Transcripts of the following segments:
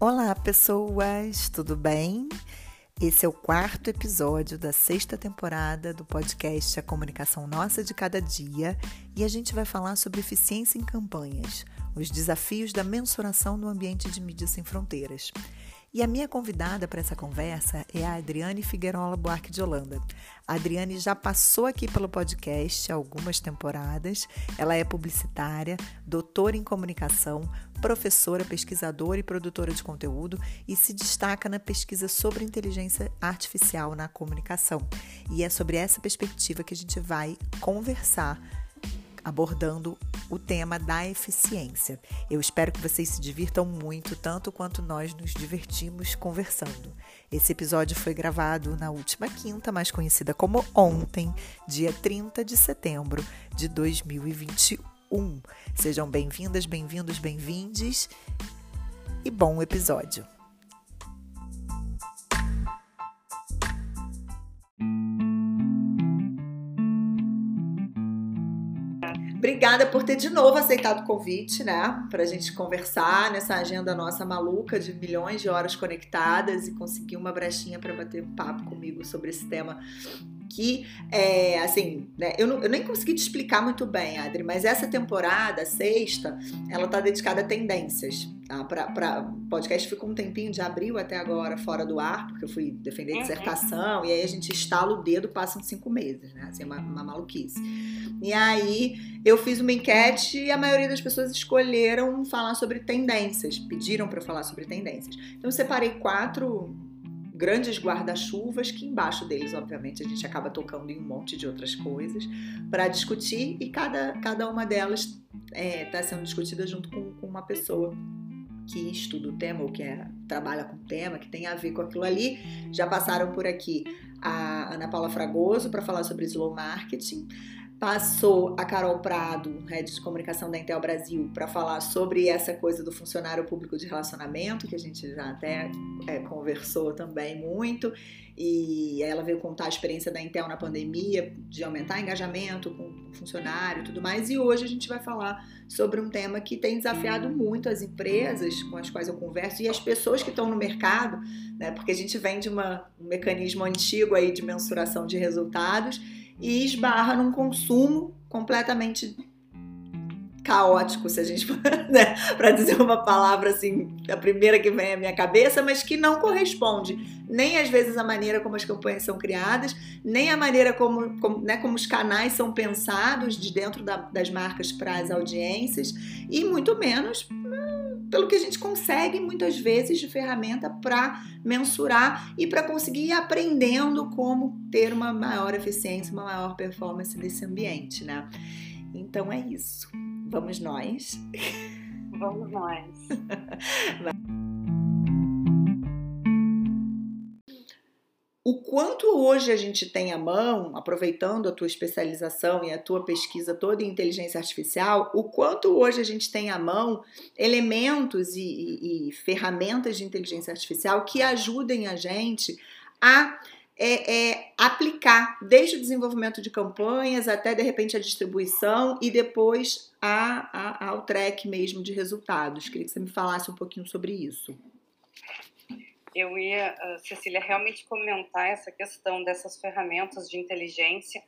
Olá, pessoas, tudo bem? Esse é o quarto episódio da sexta temporada do podcast A Comunicação Nossa de Cada Dia e a gente vai falar sobre eficiência em campanhas, os desafios da mensuração no ambiente de mídias sem fronteiras. E a minha convidada para essa conversa é a Adriane Figueirola Buarque de Holanda. A Adriane já passou aqui pelo podcast algumas temporadas. Ela é publicitária, doutora em comunicação, professora, pesquisadora e produtora de conteúdo e se destaca na pesquisa sobre inteligência artificial na comunicação. E é sobre essa perspectiva que a gente vai conversar abordando o tema da eficiência. Eu espero que vocês se divirtam muito, tanto quanto nós nos divertimos conversando. Esse episódio foi gravado na última quinta, mais conhecida como ontem, dia 30 de setembro de 2021. Sejam bem-vindas, bem-vindos, bem-vindes e bom episódio. Obrigada por ter de novo aceitado o convite, né? Para a gente conversar nessa agenda nossa maluca de milhões de horas conectadas e conseguir uma brechinha para bater um papo comigo sobre esse tema que, é, assim, né, eu, não, eu, nem consegui te explicar muito bem, Adri, mas essa temporada, sexta, ela tá dedicada a tendências. Tá? Para podcast ficou um tempinho de abril até agora fora do ar, porque eu fui defender uhum. dissertação, e aí a gente estala o dedo, passam cinco meses, né? Assim, uma, uma maluquice. E aí eu fiz uma enquete e a maioria das pessoas escolheram falar sobre tendências, pediram para eu falar sobre tendências. Então eu separei quatro grandes guarda-chuvas, que embaixo deles, obviamente, a gente acaba tocando em um monte de outras coisas para discutir e cada, cada uma delas está é, tá sendo discutida junto com, com, uma pessoa que estuda o tema ou que é, trabalha com o tema, que tem a ver com aquilo ali. Já passaram por aqui a Ana Paula Fragoso para falar sobre slow marketing passou a Carol Prado, head de comunicação da Intel Brasil, para falar sobre essa coisa do funcionário público de relacionamento, que a gente já até é, conversou também muito. E ela veio contar a experiência da Intel na pandemia, de aumentar engajamento com o funcionário e tudo mais. E hoje a gente vai falar sobre um tema que tem desafiado muito as empresas com as quais eu converso e as pessoas que estão no mercado, né? Porque a gente vem de uma, um mecanismo antigo aí de mensuração de resultados e esbarra num consumo completamente caótico, se a gente né, para dizer uma palavra assim, a primeira que vem à minha cabeça, mas que não corresponde nem às vezes a maneira como as campanhas são criadas, nem a maneira como, como, né, como os canais são pensados de dentro da, das marcas para as audiências e muito menos pelo que a gente consegue muitas vezes de ferramenta para mensurar e para conseguir ir aprendendo como ter uma maior eficiência, uma maior performance nesse ambiente, né? Então é isso. Vamos nós. Vamos nós. o quanto hoje a gente tem à mão, aproveitando a tua especialização e a tua pesquisa toda em inteligência artificial, o quanto hoje a gente tem à mão elementos e, e, e ferramentas de inteligência artificial que ajudem a gente a é, é, aplicar desde o desenvolvimento de campanhas até de repente a distribuição e depois a, a, ao track mesmo de resultados. Queria que você me falasse um pouquinho sobre isso eu ia, uh, Cecília, realmente comentar essa questão dessas ferramentas de inteligência,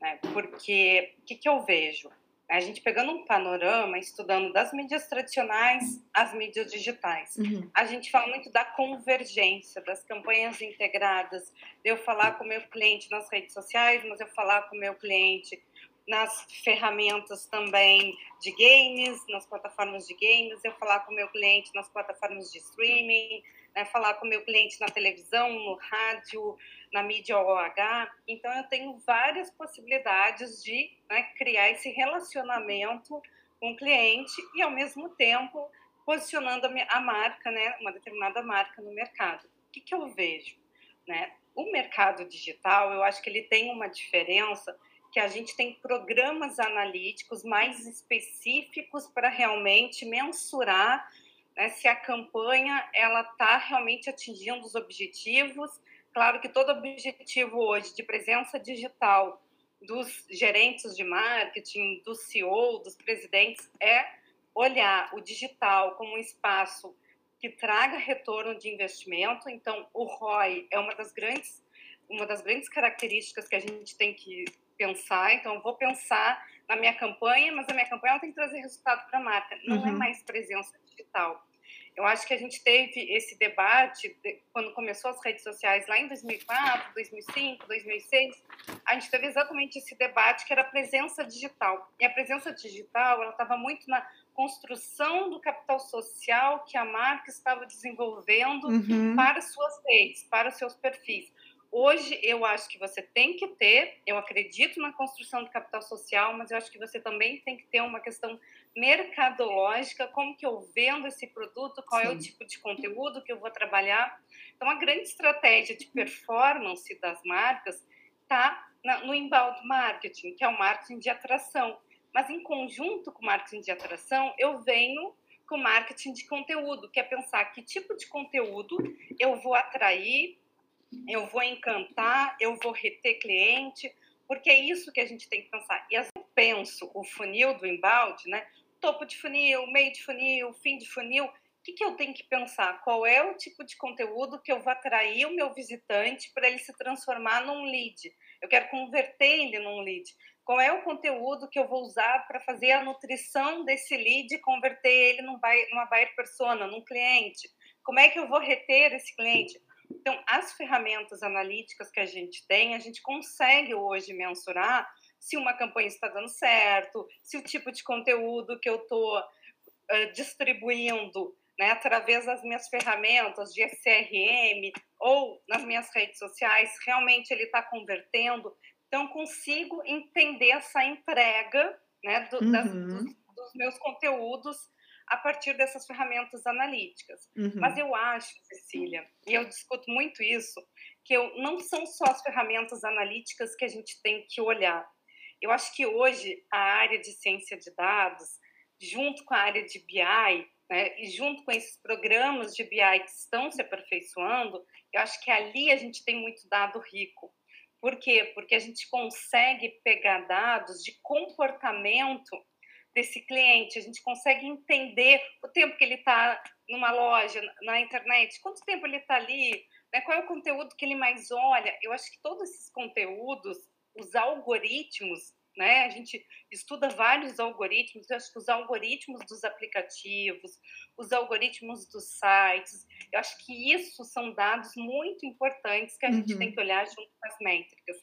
né, porque o que, que eu vejo? A gente pegando um panorama, estudando das mídias tradicionais às mídias digitais. Uhum. A gente fala muito da convergência, das campanhas integradas, de eu falar com o meu cliente nas redes sociais, mas eu falar com o meu cliente nas ferramentas também de games, nas plataformas de games, eu falar com o meu cliente nas plataformas de streaming, né, falar com o meu cliente na televisão, no rádio, na mídia OH. Então, eu tenho várias possibilidades de né, criar esse relacionamento com o cliente e, ao mesmo tempo, posicionando a, marca, né, uma determinada marca no mercado. O que, que eu vejo? Né? O mercado digital, eu acho que ele tem uma diferença que a gente tem programas analíticos mais específicos para realmente mensurar né, se a campanha ela está realmente atingindo os objetivos. Claro que todo objetivo hoje de presença digital dos gerentes de marketing, do CEO, dos presidentes, é olhar o digital como um espaço que traga retorno de investimento. Então, o ROI é uma das grandes uma das grandes características que a gente tem que pensar. Então, eu vou pensar na minha campanha, mas a minha campanha tem que trazer resultado para a marca. Não é uhum. é mais presença digital. Eu acho que a gente teve esse debate de, quando começou as redes sociais lá em 2004, 2005, 2006. A gente teve exatamente esse debate que era a presença digital. E a presença digital, ela estava muito na construção do capital social que a marca estava desenvolvendo uhum. para suas redes, para os seus perfis. Hoje, eu acho que você tem que ter, eu acredito na construção do capital social, mas eu acho que você também tem que ter uma questão mercadológica, como que eu vendo esse produto, qual Sim. é o tipo de conteúdo que eu vou trabalhar. Então, a grande estratégia de performance das marcas está no inbound marketing, que é o marketing de atração. Mas, em conjunto com o marketing de atração, eu venho com marketing de conteúdo, que é pensar que tipo de conteúdo eu vou atrair eu vou encantar, eu vou reter cliente, porque é isso que a gente tem que pensar. E assim eu penso o funil do embalde, né? Topo de funil, meio de funil, fim de funil. O que, que eu tenho que pensar? Qual é o tipo de conteúdo que eu vou atrair o meu visitante para ele se transformar num lead? Eu quero converter ele num lead. Qual é o conteúdo que eu vou usar para fazer a nutrição desse lead e converter ele num numa buyer persona, num cliente? Como é que eu vou reter esse cliente? Então, as ferramentas analíticas que a gente tem, a gente consegue hoje mensurar se uma campanha está dando certo, se o tipo de conteúdo que eu estou uh, distribuindo né, através das minhas ferramentas de CRM ou nas minhas redes sociais, realmente ele está convertendo. Então, consigo entender essa entrega né, do, uhum. das, dos, dos meus conteúdos a partir dessas ferramentas analíticas. Uhum. Mas eu acho, Cecília, e eu discuto muito isso, que eu, não são só as ferramentas analíticas que a gente tem que olhar. Eu acho que hoje a área de ciência de dados, junto com a área de BI, né, e junto com esses programas de BI que estão se aperfeiçoando, eu acho que ali a gente tem muito dado rico. Por quê? Porque a gente consegue pegar dados de comportamento desse cliente, a gente consegue entender o tempo que ele está numa loja, na internet, quanto tempo ele está ali, né? qual é o conteúdo que ele mais olha. Eu acho que todos esses conteúdos, os algoritmos, né? A gente estuda vários algoritmos, eu acho que os algoritmos dos aplicativos, os algoritmos dos sites, eu acho que isso são dados muito importantes que a gente uhum. tem que olhar junto com as métricas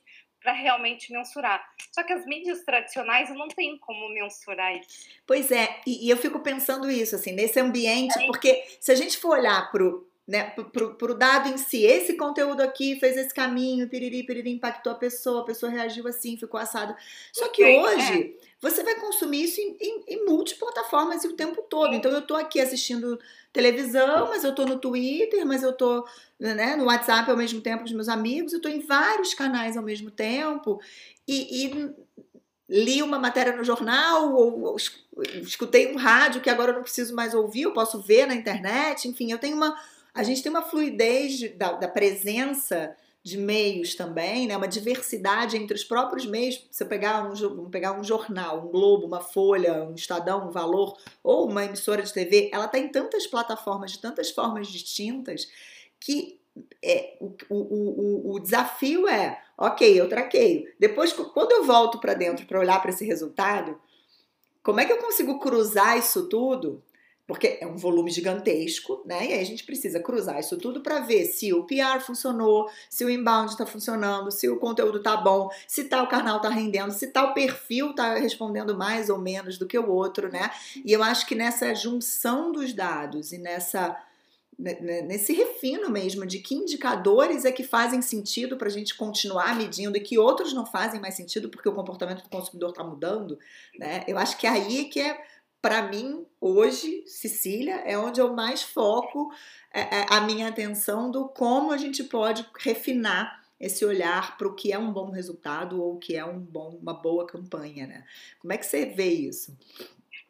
para realmente mensurar. Só que as mídias tradicionais não tem como mensurar isso. Pois é, e, e eu fico pensando isso, assim, nesse ambiente, é. porque se a gente for olhar pro né, pro, pro dado em si, esse conteúdo aqui fez esse caminho, piriri, piriri, impactou a pessoa, a pessoa reagiu assim, ficou assado. Só que hoje, é. você vai consumir isso em, em, em multiplataformas o tempo todo. Então, eu tô aqui assistindo televisão, mas eu tô no Twitter, mas eu tô né, no WhatsApp ao mesmo tempo com os meus amigos, eu tô em vários canais ao mesmo tempo. E, e li uma matéria no jornal, ou, ou escutei um rádio que agora eu não preciso mais ouvir, eu posso ver na internet, enfim, eu tenho uma a gente tem uma fluidez de, da, da, presença de meios também, né? uma diversidade entre os próprios meios. Se eu pegar um, vamos pegar um jornal, um Globo, uma Folha, um Estadão, um Valor, ou uma emissora de TV, ela está em tantas plataformas, de tantas formas distintas, que é, o, o, o, o desafio é, ok, eu traqueio. Depois, quando eu volto para dentro para olhar para esse resultado, como é que eu consigo cruzar isso tudo porque é um volume gigantesco, né? E aí a gente precisa cruzar isso tudo para ver se o PR funcionou, se o inbound está funcionando, se o conteúdo tá bom, se tal canal tá rendendo, se tal perfil tá respondendo mais ou menos do que o outro, né? E eu acho que nessa junção dos dados e nessa né, né, nesse refino mesmo de que indicadores é que fazem sentido para a gente continuar medindo e que outros não fazem mais sentido porque o comportamento do consumidor está mudando, né? Eu acho que é aí que é para mim, hoje, Sicília, é onde eu mais foco é, é, a minha atenção do como a gente pode refinar esse olhar para o que é um bom resultado ou o que é um bom, uma boa campanha, né? Como é que você vê isso?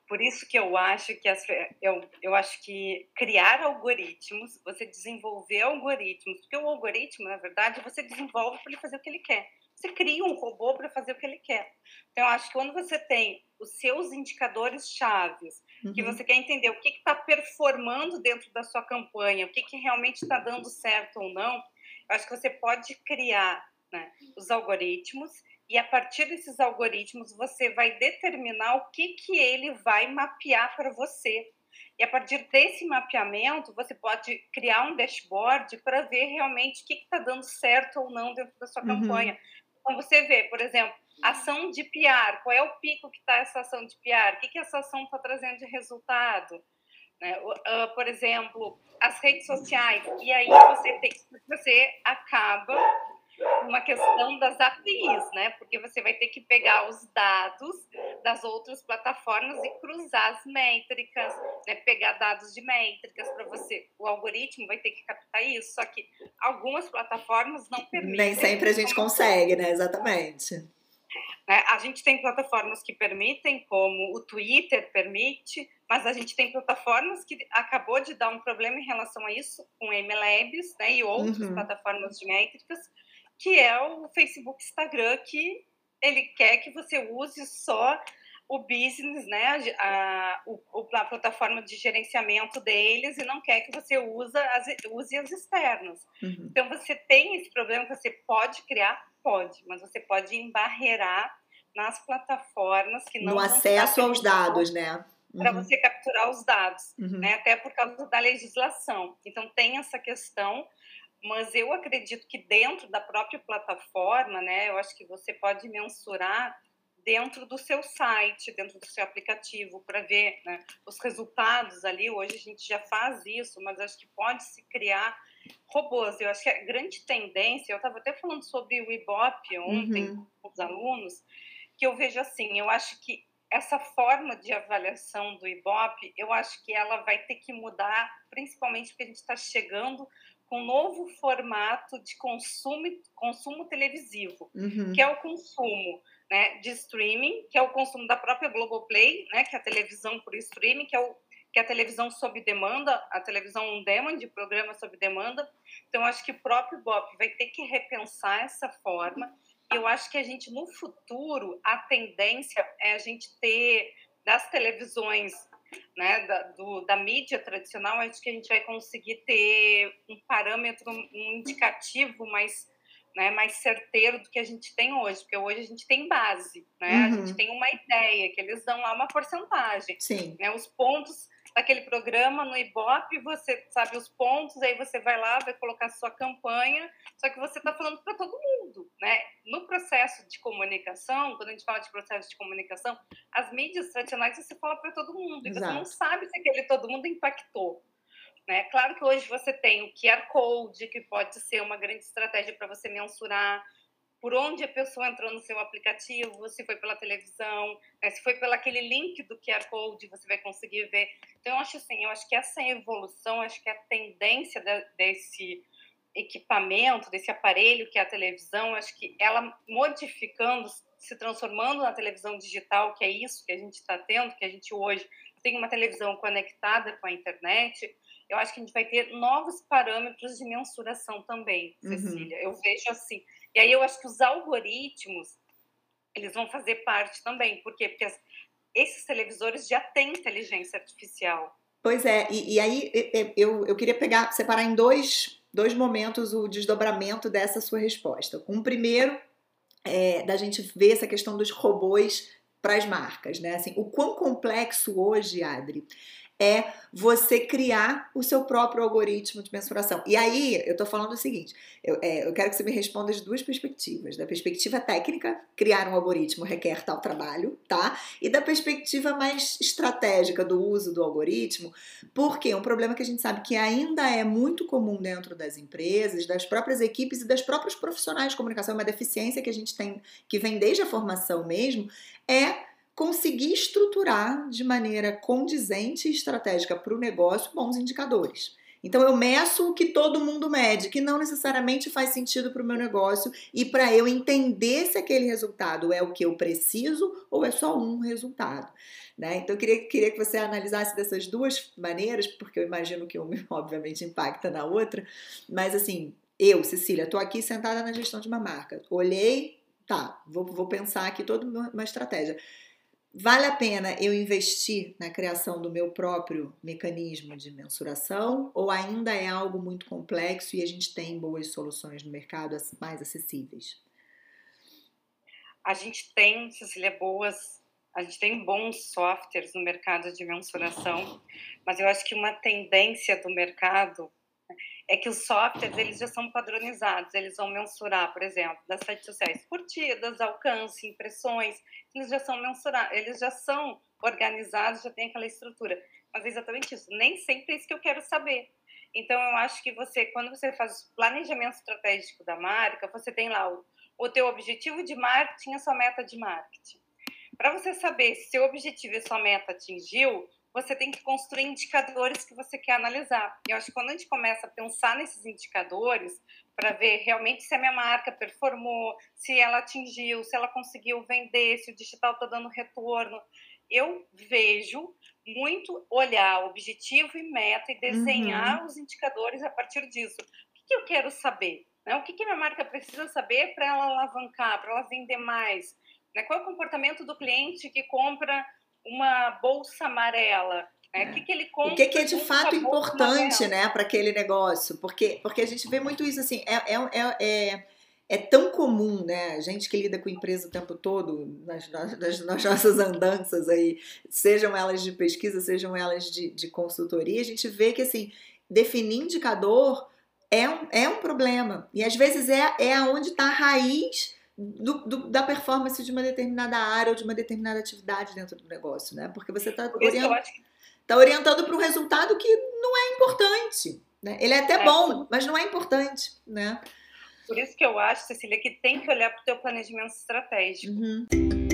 Por isso que eu acho que as, eu, eu acho que criar algoritmos, você desenvolver algoritmos, porque o algoritmo, na verdade, você desenvolve para ele fazer o que ele quer. Você cria um robô para fazer o que ele quer. Então, eu acho que quando você tem os seus indicadores chaves uhum. que você quer entender o que está performando dentro da sua campanha, o que, que realmente está dando certo ou não, acho que você pode criar né, os algoritmos e a partir desses algoritmos você vai determinar o que, que ele vai mapear para você. E a partir desse mapeamento, você pode criar um dashboard para ver realmente o que está dando certo ou não dentro da sua uhum. campanha. Então, você vê, por exemplo, ação de PR, qual é o pico que está essa ação de PR? O que, que essa ação está trazendo de resultado? Né? Uh, por exemplo, as redes sociais. E aí você tem você acaba uma questão das APIs, né? Porque você vai ter que pegar os dados das outras plataformas e cruzar as métricas, né? Pegar dados de métricas para você. O algoritmo vai ter que captar isso, só que algumas plataformas não permitem. Nem sempre a gente consegue, né? Exatamente. Né? A gente tem plataformas que permitem, como o Twitter permite, mas a gente tem plataformas que acabou de dar um problema em relação a isso, com MLabs né, e outras uhum. plataformas de métricas, que é o Facebook Instagram, que ele quer que você use só o business, né, a, a, a, plataforma de gerenciamento deles e não quer que você use as, use as externas. Uhum. Então, você tem esse problema que você pode criar, pode, mas você pode embarrear nas plataformas que não... No acesso aos dados, né? Uhum. Para você capturar os dados, uhum. né, até por causa da legislação. Então, tem essa questão mas eu acredito que dentro da própria plataforma, né, eu acho que você pode mensurar dentro do seu site, dentro do seu aplicativo, para ver né, os resultados ali. Hoje a gente já faz isso, mas acho que pode se criar robôs. Eu acho que a grande tendência, eu estava até falando sobre o Ibope ontem uhum. com os alunos, que eu vejo assim, eu acho que essa forma de avaliação do Ibope, eu acho que ela vai ter que mudar, principalmente porque a gente está chegando com um novo formato de consumo, consumo televisivo, uhum. que é o consumo né, de streaming, que é o consumo da própria Globoplay, né, que é a televisão por streaming, que é, o, que é a televisão sob demanda, a televisão on demand, de programa sob demanda. Então, acho que o próprio BOP vai ter que repensar essa forma. Eu acho que a gente, no futuro, a tendência é a gente ter das televisões né, da, do, da mídia tradicional, acho que a gente vai conseguir ter um parâmetro, um indicativo mais, né, mais certeiro do que a gente tem hoje, porque hoje a gente tem base, né, uhum. a gente tem uma ideia, que eles dão lá uma porcentagem, Sim. Né, os pontos daquele programa no Ibope, você sabe os pontos, aí você vai lá, vai colocar sua campanha, só que você está falando para todo mundo, né? No processo de comunicação, quando a gente fala de processo de comunicação, as mídias tradicionais você fala para todo mundo, Exato. e você não sabe se aquele todo mundo impactou. Né? Claro que hoje você tem o QR Code, que pode ser uma grande estratégia para você mensurar por onde a pessoa entrou no seu aplicativo, se foi pela televisão, né, se foi pelo aquele link do QR Code, você vai conseguir ver. Então, eu acho assim, eu acho que essa evolução, acho que a tendência de, desse equipamento, desse aparelho que é a televisão, acho que ela modificando, se transformando na televisão digital, que é isso que a gente está tendo, que a gente hoje tem uma televisão conectada com a internet, eu acho que a gente vai ter novos parâmetros de mensuração também, uhum. Cecília. Uhum. Eu vejo assim. E aí eu acho que os algoritmos, eles vão fazer parte também. Por quê? Porque esses televisores já têm inteligência artificial. Pois é, e, e aí eu, eu queria pegar, separar em dois, dois momentos o desdobramento dessa sua resposta. Um primeiro é da gente ver essa questão dos robôs para as marcas, né? Assim, o quão complexo hoje, Adri, é você criar o seu próprio algoritmo de mensuração. E aí, eu estou falando o seguinte: eu, é, eu, quero que você me responda de duas perspectivas. Da perspectiva técnica, criar um algoritmo requer tal trabalho, tá? E da perspectiva mais estratégica do uso do algoritmo, porque um problema que a gente sabe que ainda é muito comum dentro das empresas, das próprias equipes e das próprias profissionais de comunicação, é uma deficiência que a gente tem, que vem desde a formação mesmo, é conseguir estruturar de maneira condizente e estratégica para o negócio bons indicadores. Então eu meço o que todo mundo mede, que não necessariamente faz sentido para o meu negócio e para eu entender se aquele resultado é o que eu preciso ou é só um resultado. Né? Então eu queria, queria que você analisasse dessas duas maneiras, porque eu imagino que uma obviamente impacta na outra, mas assim, eu, Cecília, estou aqui sentada na gestão de uma marca, olhei, tá, vou, vou pensar aqui toda uma estratégia Vale a pena eu investir na criação do meu próprio mecanismo de mensuração ou ainda é algo muito complexo e a gente tem boas soluções no mercado mais acessíveis? A gente tem, Cecília, boas, a gente tem bons softwares no mercado de mensuração, mas eu acho que uma tendência do mercado é que os softwares eles já são padronizados, eles vão mensurar, por exemplo, das redes sociais, curtidas, alcance, impressões, eles já são mensurados, eles já são organizados, já tem aquela estrutura. Mas é exatamente isso, nem sempre é isso que eu quero saber. Então eu acho que você, quando você faz planejamento estratégico da marca, você tem lá o, o teu objetivo de marketing a sua meta de marketing. Para você saber se o objetivo e sua meta atingiu, você tem que construir indicadores que você quer analisar. E eu acho que quando a gente começa a pensar nesses indicadores, para ver realmente se a minha marca performou, se ela atingiu, se ela conseguiu vender, se o digital está dando retorno, eu vejo muito olhar objetivo e meta e desenhar uhum. os indicadores a partir disso. O que, eu quero saber? Né? O que, que a minha marca precisa saber para ela alavancar, para ela vender mais? Né? Qual é o comportamento do cliente que compra uma bolsa amarela. Né? É. O que, que ele compra? O que, que é de fato importante, né, para aquele negócio? Porque, porque a gente vê muito isso assim, é, é, é, é, tão comum, né? A gente que lida com empresa o tempo todo, nas, nas, nas nossas andanças aí, sejam elas de pesquisa, sejam elas de, de consultoria, a gente vê que assim, definir indicador é um, é um problema. E às vezes é, é onde está a raiz do, do, da performance de uma determinada área ou de uma determinada atividade dentro do negócio, né? Porque você está orientando, tá orientando para um resultado que não é importante. Né? Ele é até é. bom, mas não é importante, né? Por isso que eu acho, Cecília, que tem que olhar para o teu planejamento estratégico. Uhum.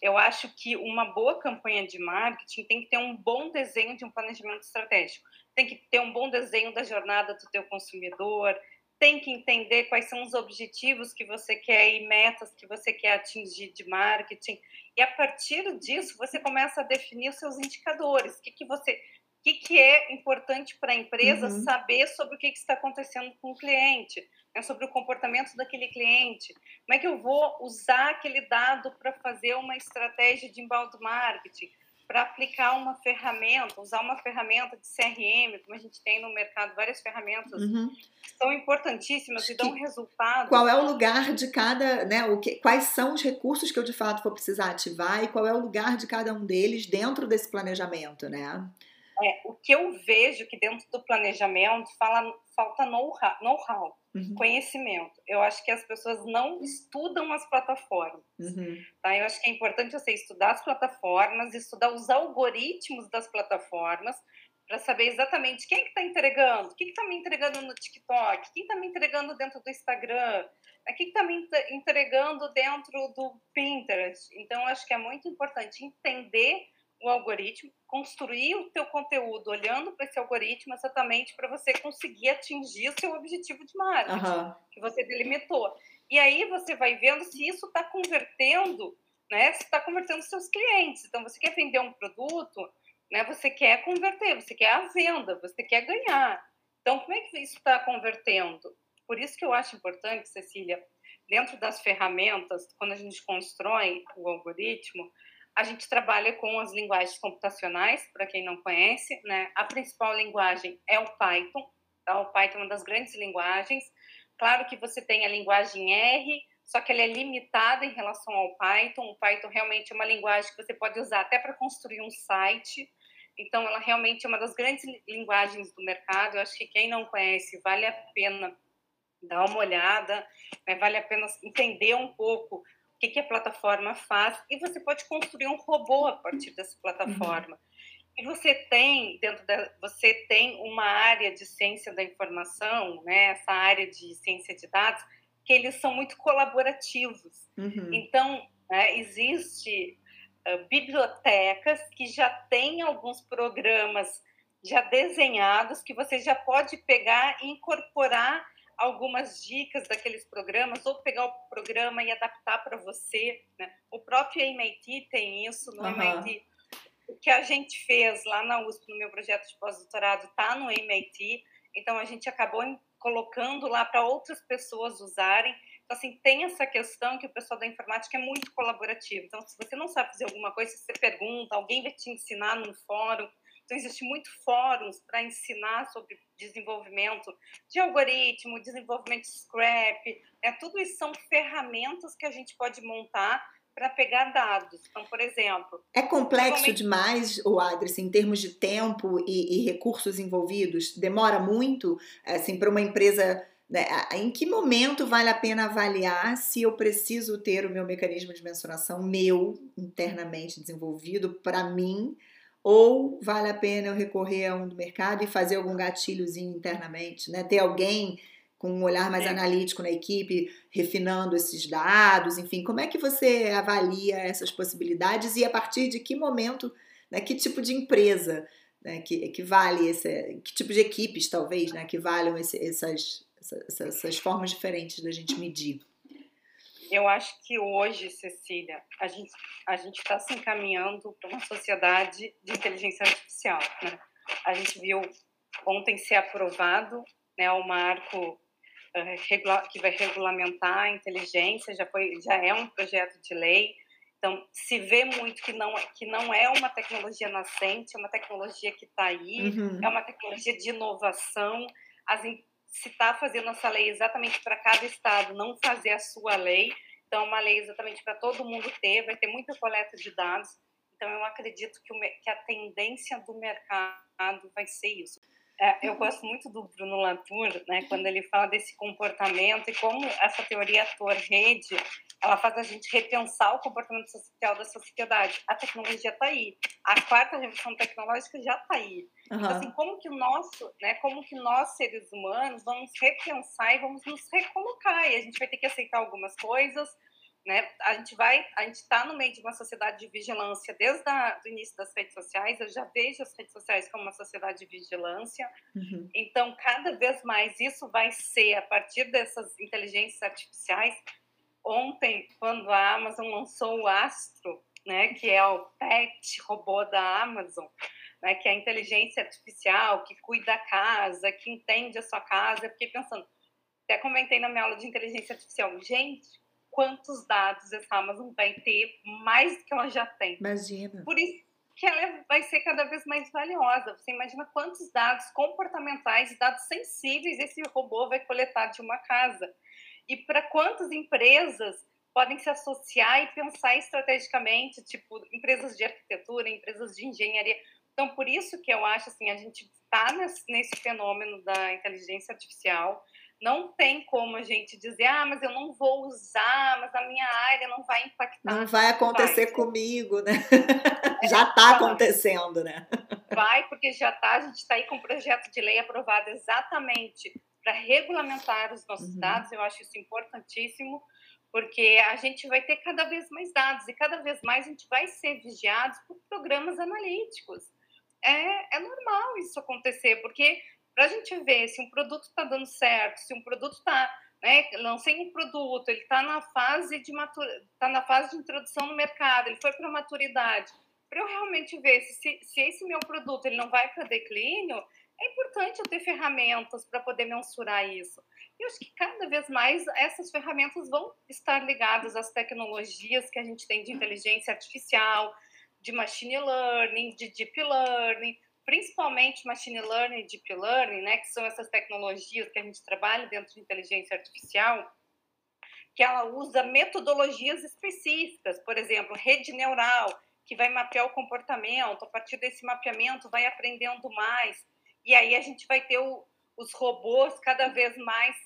Eu acho que uma boa campanha de marketing tem que ter um bom desenho de um planejamento estratégico tem que ter um bom desenho da jornada do teu consumidor, tem que entender quais são os objetivos que você quer e metas que você quer atingir de marketing. E a partir disso, você começa a definir os seus indicadores. O que, que você. O que, que é importante para a empresa uhum. saber sobre o que, que está acontecendo com o cliente, né? sobre o comportamento daquele cliente? Como é que eu vou usar aquele dado para fazer uma estratégia de inbound marketing? para aplicar uma ferramenta, usar uma ferramenta de CRM, como a gente tem no mercado, várias ferramentas uhum. que são importantíssimas Acho e dão resultado. Qual é o lugar de cada, né? O que, quais são os recursos que eu de fato vou precisar ativar e qual é o lugar de cada um deles dentro desse planejamento, né? É, o que eu vejo que dentro do planejamento fala, falta know-how. Know uhum. conhecimento. Eu acho que as pessoas não estudam as plataformas. Uhum. Tá? Eu acho que é importante você estudar as plataformas, estudar os algoritmos das plataformas, para saber exatamente quem que está entregando, o que está me entregando no TikTok, quem está me entregando dentro do Instagram, o que está me entregando dentro do Pinterest. Então, acho que é muito importante entender o algoritmo, construir o teu conteúdo olhando para esse algoritmo exatamente para você conseguir atingir o seu objetivo de marketing uhum. que você delimitou. E aí você vai vendo se isso está convertendo, né? Se está convertendo seus clientes. Então você quer vender um produto, né? Você quer converter, você quer a venda, você quer ganhar. Então como é que isso está convertendo? Por isso que eu acho importante, Cecília, dentro das ferramentas, quando a gente constrói o algoritmo, a gente trabalha com as linguagens computacionais, para quem não conhece, né? A principal linguagem é o Python. Tá? O Python é uma das grandes linguagens. Claro que você tem a linguagem R, só que ela é limitada em relação ao Python. O Python realmente é uma linguagem que você pode usar até para construir um site. Então, ela realmente é uma das grandes linguagens do mercado. Eu acho que quem não conhece, vale a pena dar uma olhada, né? vale a pena entender um pouco o que, que a plataforma faz, e você pode construir um robô a partir dessa plataforma. Uhum. E você tem, dentro da, você tem uma área de ciência da informação, né, essa área de ciência de dados, que eles são muito colaborativos. Uhum. Então, né, existe uh, bibliotecas que já têm alguns programas já desenhados que você já pode pegar e incorporar algumas dicas daqueles programas, ou pegar o programa e adaptar para você. Né? O próprio MIT tem isso, no uhum. MIT. O que a gente fez lá na USP, no meu projeto de pós-doutorado, está no MIT. Então, a gente acabou colocando lá para outras pessoas usarem. Então, assim, tem essa questão que o pessoal da informática é muito colaborativo. Então, se você não sabe fazer alguma coisa, você pergunta, alguém vai te ensinar num fórum. Então, existe muito fóruns para ensinar sobre desenvolvimento de algoritmo, desenvolvimento de scrap. Né? Tudo isso são ferramentas que a gente pode montar para pegar dados. Então, por exemplo. É complexo demais, o Adris, em termos de tempo e, e recursos envolvidos? Demora muito assim, para uma empresa. Né? Em que momento vale a pena avaliar se eu preciso ter o meu mecanismo de mensuração meu internamente desenvolvido para mim ou vale a pena eu recorrer a um do mercado e fazer algum gatilhozinho internamente, né? Ter alguém com um olhar mais é. analítico na equipe, refinando esses dados, enfim, como é que você avalia essas possibilidades e a partir de que momento, né, que tipo de empresa né, que, que vale esse, que tipo de equipes talvez, né, que valham esse, essas, essas, essas formas diferentes da gente medir? Eu acho que hoje, Cecília, a gente a gente está se encaminhando para uma sociedade de inteligência artificial. Né? A gente viu ontem ser aprovado né, o marco uh, que vai regulamentar a inteligência, já foi já é um projeto de lei. Então, se vê muito que não, que não é uma tecnologia nascente, é uma tecnologia que está aí, uhum. é uma tecnologia de inovação. As, se está fazendo essa lei exatamente para cada estado não fazer a sua lei, então uma lei exatamente para todo mundo ter, vai ter muita coleta de dados. Então eu acredito que, o, que a tendência do mercado vai ser isso. É, eu gosto muito do Bruno Latour, né, quando ele fala desse comportamento e como essa teoria ator-rede, ela faz a gente repensar o comportamento social da sociedade. A tecnologia está aí, a quarta revolução tecnológica já está aí. Uhum. Então, assim, como que o nosso, né, como que nós seres humanos vamos repensar e vamos nos recolocar e a gente vai ter que aceitar algumas coisas, né? A gente vai, a gente está no meio de uma sociedade de vigilância desde o início das redes sociais. Eu já vejo as redes sociais como uma sociedade de vigilância. Uhum. Então, cada vez mais isso vai ser a partir dessas inteligências artificiais. Ontem, quando a Amazon lançou o Astro, né, que é o pet robô da Amazon, né, que é a inteligência artificial que cuida da casa, que entende a sua casa, eu fiquei pensando, até comentei na minha aula de inteligência artificial, gente, quantos dados essa Amazon vai ter, mais do que ela já tem. Imagina. Por isso que ela vai ser cada vez mais valiosa. Você imagina quantos dados comportamentais e dados sensíveis esse robô vai coletar de uma casa. E para quantas empresas podem se associar e pensar estrategicamente, tipo empresas de arquitetura, empresas de engenharia. Então, por isso que eu acho assim, a gente está nesse, nesse fenômeno da inteligência artificial, não tem como a gente dizer, ah, mas eu não vou usar, mas a minha área não vai impactar. Não vai acontecer vai. comigo, né? É, já está acontecendo, né? Vai, porque já está, a gente está aí com um projeto de lei aprovado exatamente para regulamentar os nossos uhum. dados, eu acho isso importantíssimo, porque a gente vai ter cada vez mais dados e cada vez mais a gente vai ser vigiados por programas analíticos. É, é normal isso acontecer, porque para a gente ver se um produto está dando certo, se um produto está, né, lancei um produto, ele está na fase de matur... tá na fase de introdução no mercado, ele foi para maturidade, para eu realmente ver se, se esse meu produto ele não vai para declínio, é importante eu ter ferramentas para poder mensurar isso. E acho que cada vez mais essas ferramentas vão estar ligadas às tecnologias que a gente tem de inteligência artificial, de machine learning, de deep learning, principalmente machine learning e deep learning, né, que são essas tecnologias que a gente trabalha dentro de inteligência artificial, que ela usa metodologias específicas, por exemplo, rede neural, que vai mapear o comportamento, a partir desse mapeamento vai aprendendo mais, e aí a gente vai ter o, os robôs cada vez mais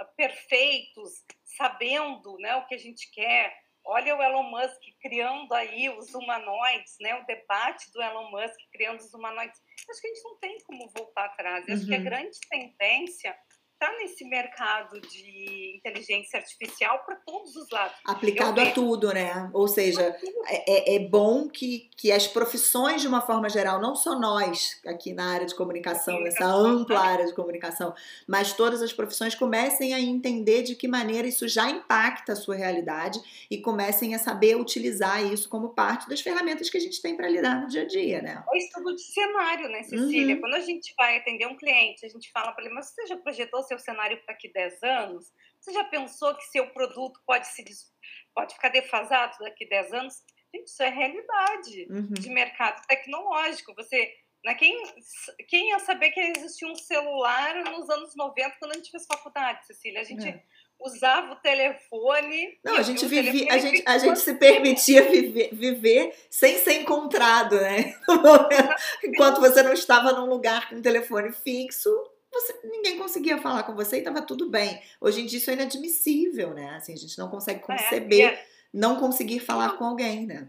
uh, perfeitos, sabendo né, o que a gente quer, Olha o Elon Musk criando aí os humanoides, né? O debate do Elon Musk criando os humanoides. Acho que a gente não tem como voltar atrás. Acho uhum. que a uhum. grande tendência está nesse mercado de inteligência artificial para todos os lados. Aplicado a tudo, né? Ou seja, é, é, é, bom que, que as profissões, de uma forma geral, não só nós aqui na área de comunicação, nessa ampla área de comunicação, mas todas as profissões comecem a entender de que maneira isso já impacta a sua realidade e comecem a saber utilizar isso como parte das ferramentas que a gente tem para lidar no dia a dia, né? É estudo de cenário, né, Cecília? Uhum. Quando a gente vai atender um cliente, a gente fala para ele, mas você já projetou seu cenário para daqui 10 anos? Você já pensou que seu produto pode, se, pode ficar defasado daqui 10 anos? Gente, isso é realidade uhum. de mercado tecnológico. Você, né, quem, quem ia saber que existia um celular nos anos 90 quando a gente fez faculdade, Cecília? A gente é. usava o telefone. Não, a gente vivia, a gente, a gente se permitia viver, viver sem ser encontrado, né? Enquanto você não estava num lugar com um telefone fixo, você, ninguém conseguia falar com você e estava tudo bem. Hoje em dia isso é inadmissível, né? Assim, a gente não consegue é, conceber é, não conseguir falar com alguém, né?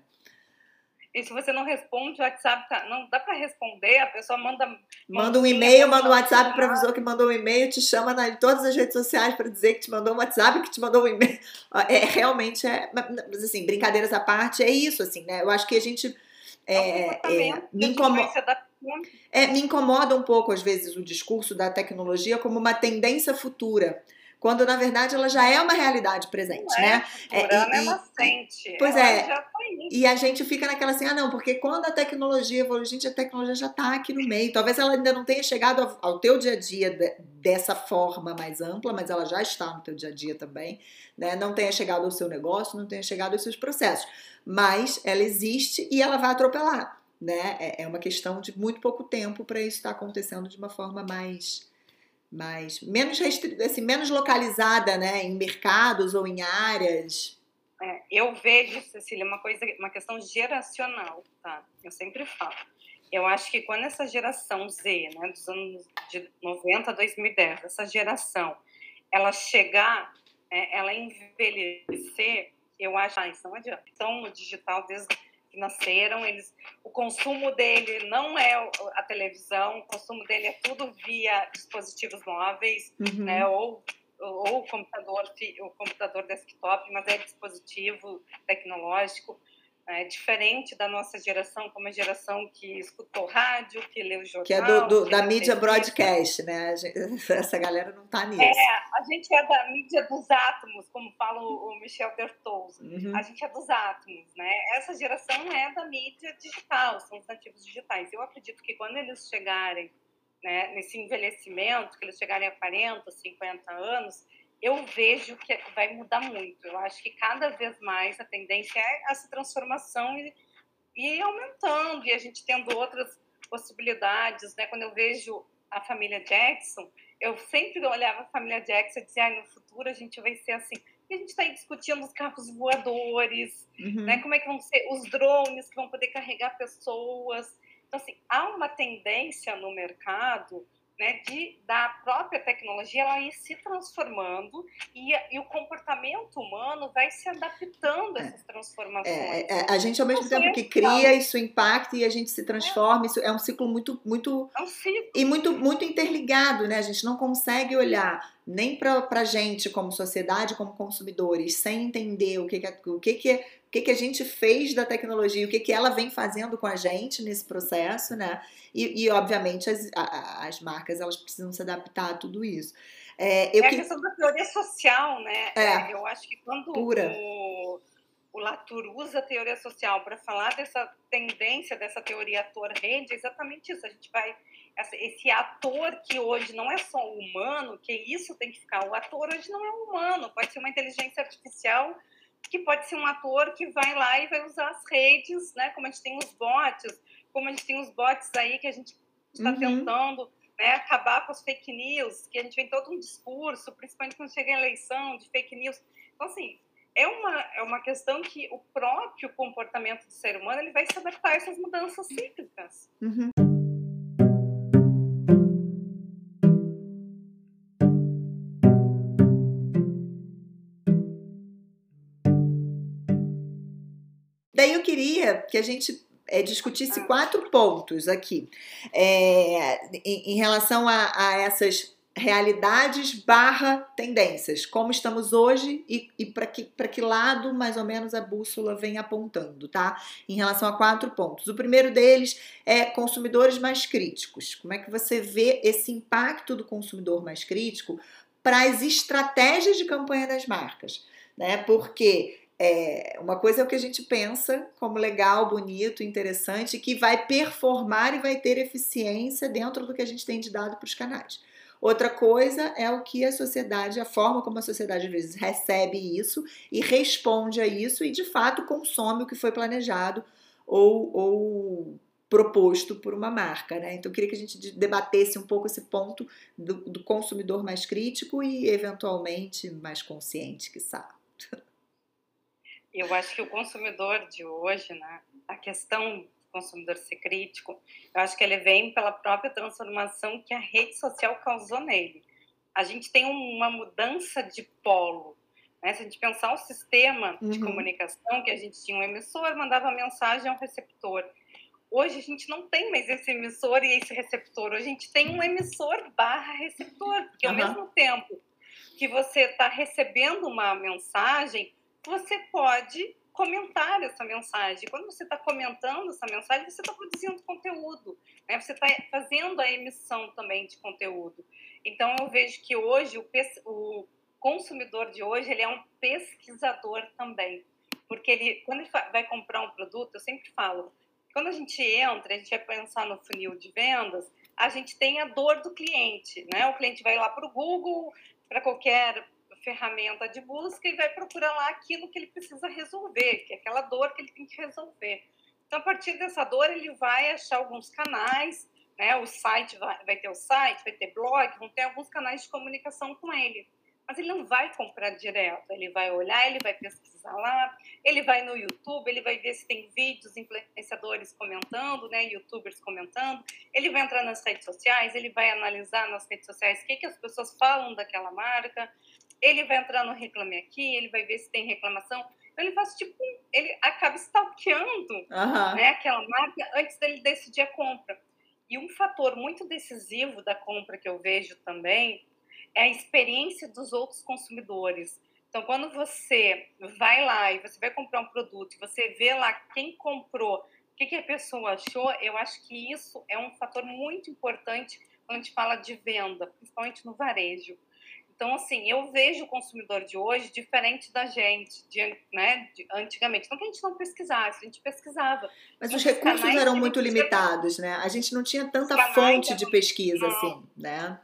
E se você não responde, o WhatsApp tá, não dá para responder, a pessoa manda. Manda um e-mail, manda um WhatsApp para o professor que mandou um e-mail, te chama na, em todas as redes sociais para dizer que te mandou um WhatsApp, que te mandou um e-mail. É, realmente é. Mas assim, brincadeiras à parte, é isso, assim, né? Eu acho que a gente. É, é, me incomoda. É, me incomoda um pouco, às vezes, o discurso da tecnologia como uma tendência futura quando na verdade ela já é uma realidade presente, é, né? É, e, é nascente. Pois ela é. E a gente fica naquela assim, ah, não, porque quando a tecnologia evolui, gente, a tecnologia já está aqui no meio. Talvez ela ainda não tenha chegado ao, ao teu dia a dia de, dessa forma mais ampla, mas ela já está no teu dia a dia também, né? Não tenha chegado ao seu negócio, não tenha chegado aos seus processos, mas ela existe e ela vai atropelar. Né? É, é uma questão de muito pouco tempo para isso estar acontecendo de uma forma mais mais menos assim, menos localizada, né, em mercados ou em áreas. É, eu vejo, Cecília, uma coisa, uma questão geracional, tá? Eu sempre falo. Eu acho que quando essa geração Z, né, dos anos de 90 a 2010, essa geração, ela chegar, é, ela envelhecer, eu acho, ah, isso não adianta. Então, no digital, desde que nasceram, eles, o consumo dele não é a televisão, o consumo dele é tudo via dispositivos móveis, uhum. né, ou ou computador, o computador desktop, mas é dispositivo tecnológico. É diferente da nossa geração, como a geração que escutou rádio, que leu jornal. Que é do, do da mídia broadcast, né? Essa galera não tá nisso. É, a gente é da mídia dos átomos, como fala o Michel Dertoso. Uhum. A gente é dos átomos, né? Essa geração é da mídia digital, são os nativos digitais. Eu acredito que quando eles chegarem né, nesse envelhecimento, que eles chegarem a 40, 50 anos, eu vejo que vai mudar muito. Eu acho que cada vez mais a tendência é essa transformação e, e aumentando, e a gente tendo outras possibilidades. Né? Quando eu vejo a família Jackson, eu sempre olhava a família Jackson e dizia, ah, no futuro a gente vai ser assim. E a gente está aí discutindo os carros voadores, uhum. né? como é que vão ser os drones que vão poder carregar pessoas. Então, assim, há uma tendência no mercado né, de, da própria tecnologia ela ir se transformando e, e o comportamento humano vai se adaptando a essas transformações. É, é, é a gente, ao mesmo então, tempo que cria, isso impacta e a gente se transforma. Isso é um ciclo muito, muito. É um ciclo. E muito, muito interligado, né? A gente não consegue olhar nem para a gente como sociedade, como consumidores, sem entender o que, que, o que, que o que, que a gente fez da tecnologia, o que, que ela vem fazendo com a gente nesse processo, né? E, e obviamente, as, a, as marcas elas precisam se adaptar a tudo isso. É, eu é a que... questão da teoria social, né? É, é eu acho que quando pura. o, o Latour usa a teoria social para falar dessa tendência, dessa teoria ator-rede, é exatamente isso. A gente vai esse ator que hoje não é só humano, que isso tem que ficar. O ator hoje não é humano, pode ser uma inteligência artificial que pode ser um ator que vai lá e vai usar as redes, né? Como a gente tem os bots, como a gente tem os bots aí que a gente está uhum. tentando né, acabar com as fake news, que a gente vem todo um discurso, principalmente quando chega a eleição, de fake news. Então, assim, é uma, é uma questão que o próprio comportamento do ser humano ele vai se adaptar a essas mudanças cíclicas. Uhum. Queria que a gente é, discutisse quatro pontos aqui é, em, em, relação a, a, essas realidades barra tendências, como estamos hoje e, e para que, que lado mais ou menos a bússola vem apontando, tá? Em relação a quatro pontos. O primeiro deles é consumidores mais críticos. Como é que você vê esse impacto do consumidor mais crítico para as estratégias de campanha das marcas? Né? Porque é, uma coisa é o que a gente pensa como legal, bonito, interessante, que vai performar e vai ter eficiência dentro do que a gente tem de dado para os canais. Outra coisa é o que a sociedade, a forma como a sociedade às vezes recebe isso e responde a isso e de fato consome o que foi planejado ou, ou proposto por uma marca, né? Então eu queria que a gente debatesse um pouco esse ponto do, do consumidor mais crítico e eventualmente mais consciente, que sabe. Eu acho que o consumidor de hoje, né? A questão do consumidor ser crítico, eu acho que ele vem pela própria transformação que a rede social causou nele. A gente tem uma mudança de polo. Né? Se a gente pensar o sistema de uhum. comunicação, que a gente tinha um emissor, mandava mensagem ao receptor Hoje a gente não tem mais esse emissor e esse receptor. Hoje a gente tem um emissor barra receptor, porque uhum. ao mesmo tempo que você está recebendo uma mensagem, você pode comentar essa mensagem. Quando você está comentando essa mensagem, você está produzindo conteúdo, né? Você está fazendo a emissão também de conteúdo. Então eu vejo que hoje o, o consumidor de hoje ele é um pesquisador também, porque ele quando ele vai comprar um produto, eu sempre falo, quando a gente entra, a gente vai pensar no funil de vendas, a gente tem a dor do cliente, né? O cliente vai lá para o Google, para qualquer ferramenta de busca e vai procurar lá aquilo que ele precisa resolver, que é aquela dor que ele tem que resolver. Então, a partir dessa dor, ele vai achar alguns canais, né? O site vai, vai ter o site, vai ter blog, vão ter alguns canais de comunicação com ele mas ele não vai comprar direto. Ele vai olhar, ele vai pesquisar lá, ele vai no YouTube, ele vai ver se tem vídeos influenciadores comentando, né, YouTubers comentando. Ele vai entrar nas redes sociais, ele vai analisar nas redes sociais o que, que as pessoas falam daquela marca. Ele vai entrar no Reclame Aqui, ele vai ver se tem reclamação. Então ele faz tipo, ele acaba stalkeando uhum. né, aquela marca antes dele decidir a compra. E um fator muito decisivo da compra que eu vejo também é a experiência dos outros consumidores. Então, quando você vai lá e você vai comprar um produto e você vê lá quem comprou, o que, que a pessoa achou, eu acho que isso é um fator muito importante quando a gente fala de venda, principalmente no varejo. Então, assim, eu vejo o consumidor de hoje diferente da gente, de, né, de, antigamente. Não que a gente não pesquisasse, a gente pesquisava. Mas, os recursos eram muito limitados, né? A gente não tinha tanta fonte de pesquisa, não. assim, né?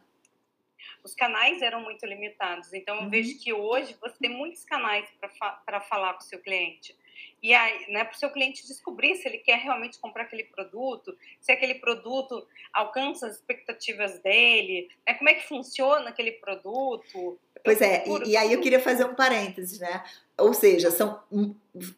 os canais eram muito limitados. Então, eu uhum. vejo que hoje você tem muitos canais para fa falar com o seu cliente. E aí, né, para o seu cliente descobrir se ele quer realmente comprar aquele produto, se aquele produto alcança as expectativas dele, né, como é que funciona aquele produto. Pois é, e, e aí eu queria fazer um parênteses, né? Ou seja, são,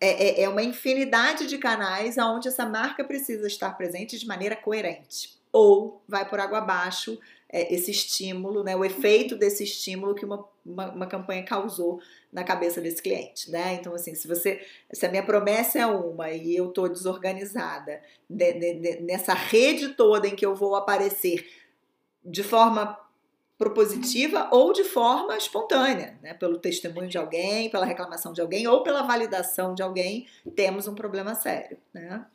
é, é, é uma infinidade de canais onde essa marca precisa estar presente de maneira coerente. Ou vai por água abaixo é, esse estímulo, né, o efeito desse estímulo que uma, uma, uma, campanha causou na cabeça desse cliente, né? Então, assim, se você, se a minha promessa é uma e eu estou desorganizada de, de, de, nessa rede toda em que eu vou aparecer de forma propositiva ou de forma espontânea, né? Pelo testemunho de alguém, pela reclamação de alguém ou pela validação de alguém, temos um problema sério, né?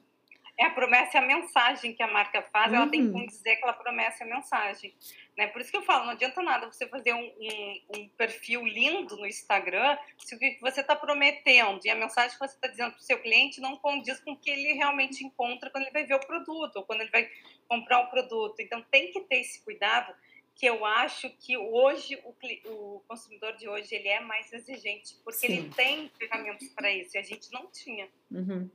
É a promessa e a mensagem que a marca faz, uhum. ela tem que dizer aquela promessa e a mensagem. Né? Por isso que eu falo, não adianta nada você fazer um, um, um perfil lindo no Instagram se o que você está prometendo e a mensagem que você está dizendo para o seu cliente não condiz com o que ele realmente encontra quando ele vai ver o produto ou quando ele vai comprar o produto. Então tem que ter esse cuidado que eu acho que hoje o, o, consumidor de hoje ele é mais exigente porque Sim. ele tem ferramentas para isso e a gente não tinha. Uhum.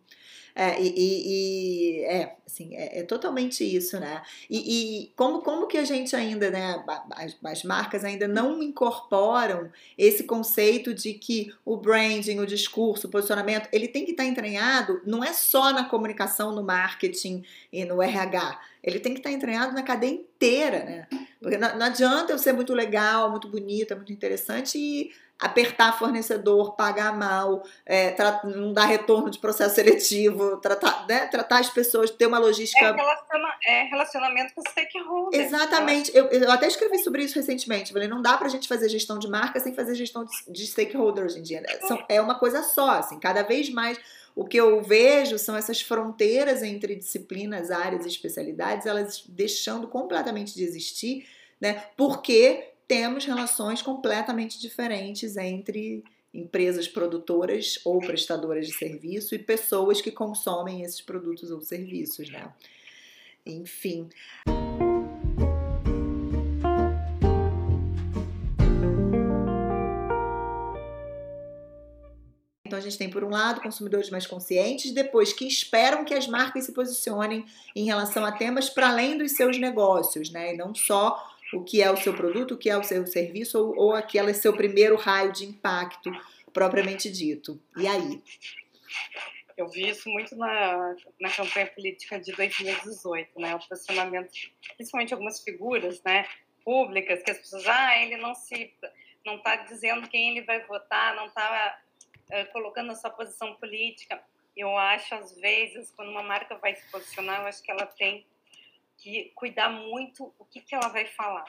É, e, e, é, assim, é, é, totalmente isso, né? E, e, como, como que a gente ainda, né, as, as, marcas ainda não incorporam esse conceito de que o branding, o discurso, o posicionamento, ele tem que estar entranhado, não é só na comunicação, no marketing e no RH, ele tem que estar entranhado na cadeia inteira, né? Porque não, não adianta eu ser muito legal, muito bonita, muito interessante e apertar fornecedor, pagar mal, é, não dar retorno de processo seletivo, tratar, né, tratar as pessoas, ter uma logística. É, relaciona, é relacionamento com stakeholders. Exatamente. Eu, eu, até escrevi sobre isso recentemente. Falei, não dá pra gente fazer gestão de marca sem fazer gestão de, de stakeholders hoje em dia. São, é uma coisa só, assim, cada vez mais. O que eu vejo são essas fronteiras entre disciplinas, áreas e especialidades, elas deixando completamente de existir, né? Porque temos relações completamente diferentes entre empresas produtoras ou prestadoras de serviço e pessoas que consomem esses produtos ou serviços, né? Enfim. Então a gente tem, por um lado, consumidores mais conscientes, depois que esperam que as marcas se posicionem em relação a temas para além dos seus negócios, né? E não só o que é o seu produto, o que é o seu serviço ou, ou aquele seu primeiro raio de impacto propriamente dito. E aí? Eu vi isso muito na, na campanha política de 2018, né? O posicionamento, principalmente algumas figuras, né? Públicas, que as pessoas, ah, ele não se, não está dizendo quem ele vai votar, não está colocando a sua posição política. Eu acho, às vezes, quando uma marca vai se posicionar, eu acho que ela tem que cuidar muito o que, que ela vai falar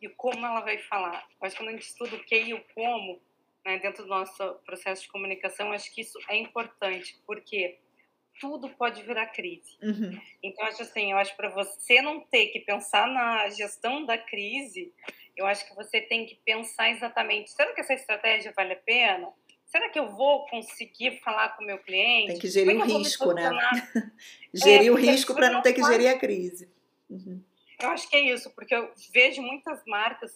e como ela vai falar. Eu acho que quando a gente estuda o que e o como, né, dentro do nosso processo de comunicação, acho que isso é importante, porque tudo pode virar crise. Uhum. Então, acho assim, eu acho para você não ter que pensar na gestão da crise, eu acho que você tem que pensar exatamente, será que essa estratégia vale a pena? Será que eu vou conseguir falar com o meu cliente? Tem que gerir o risco, né? gerir é, o risco para não ter que gerir a crise. Uhum. Eu acho que é isso, porque eu vejo muitas marcas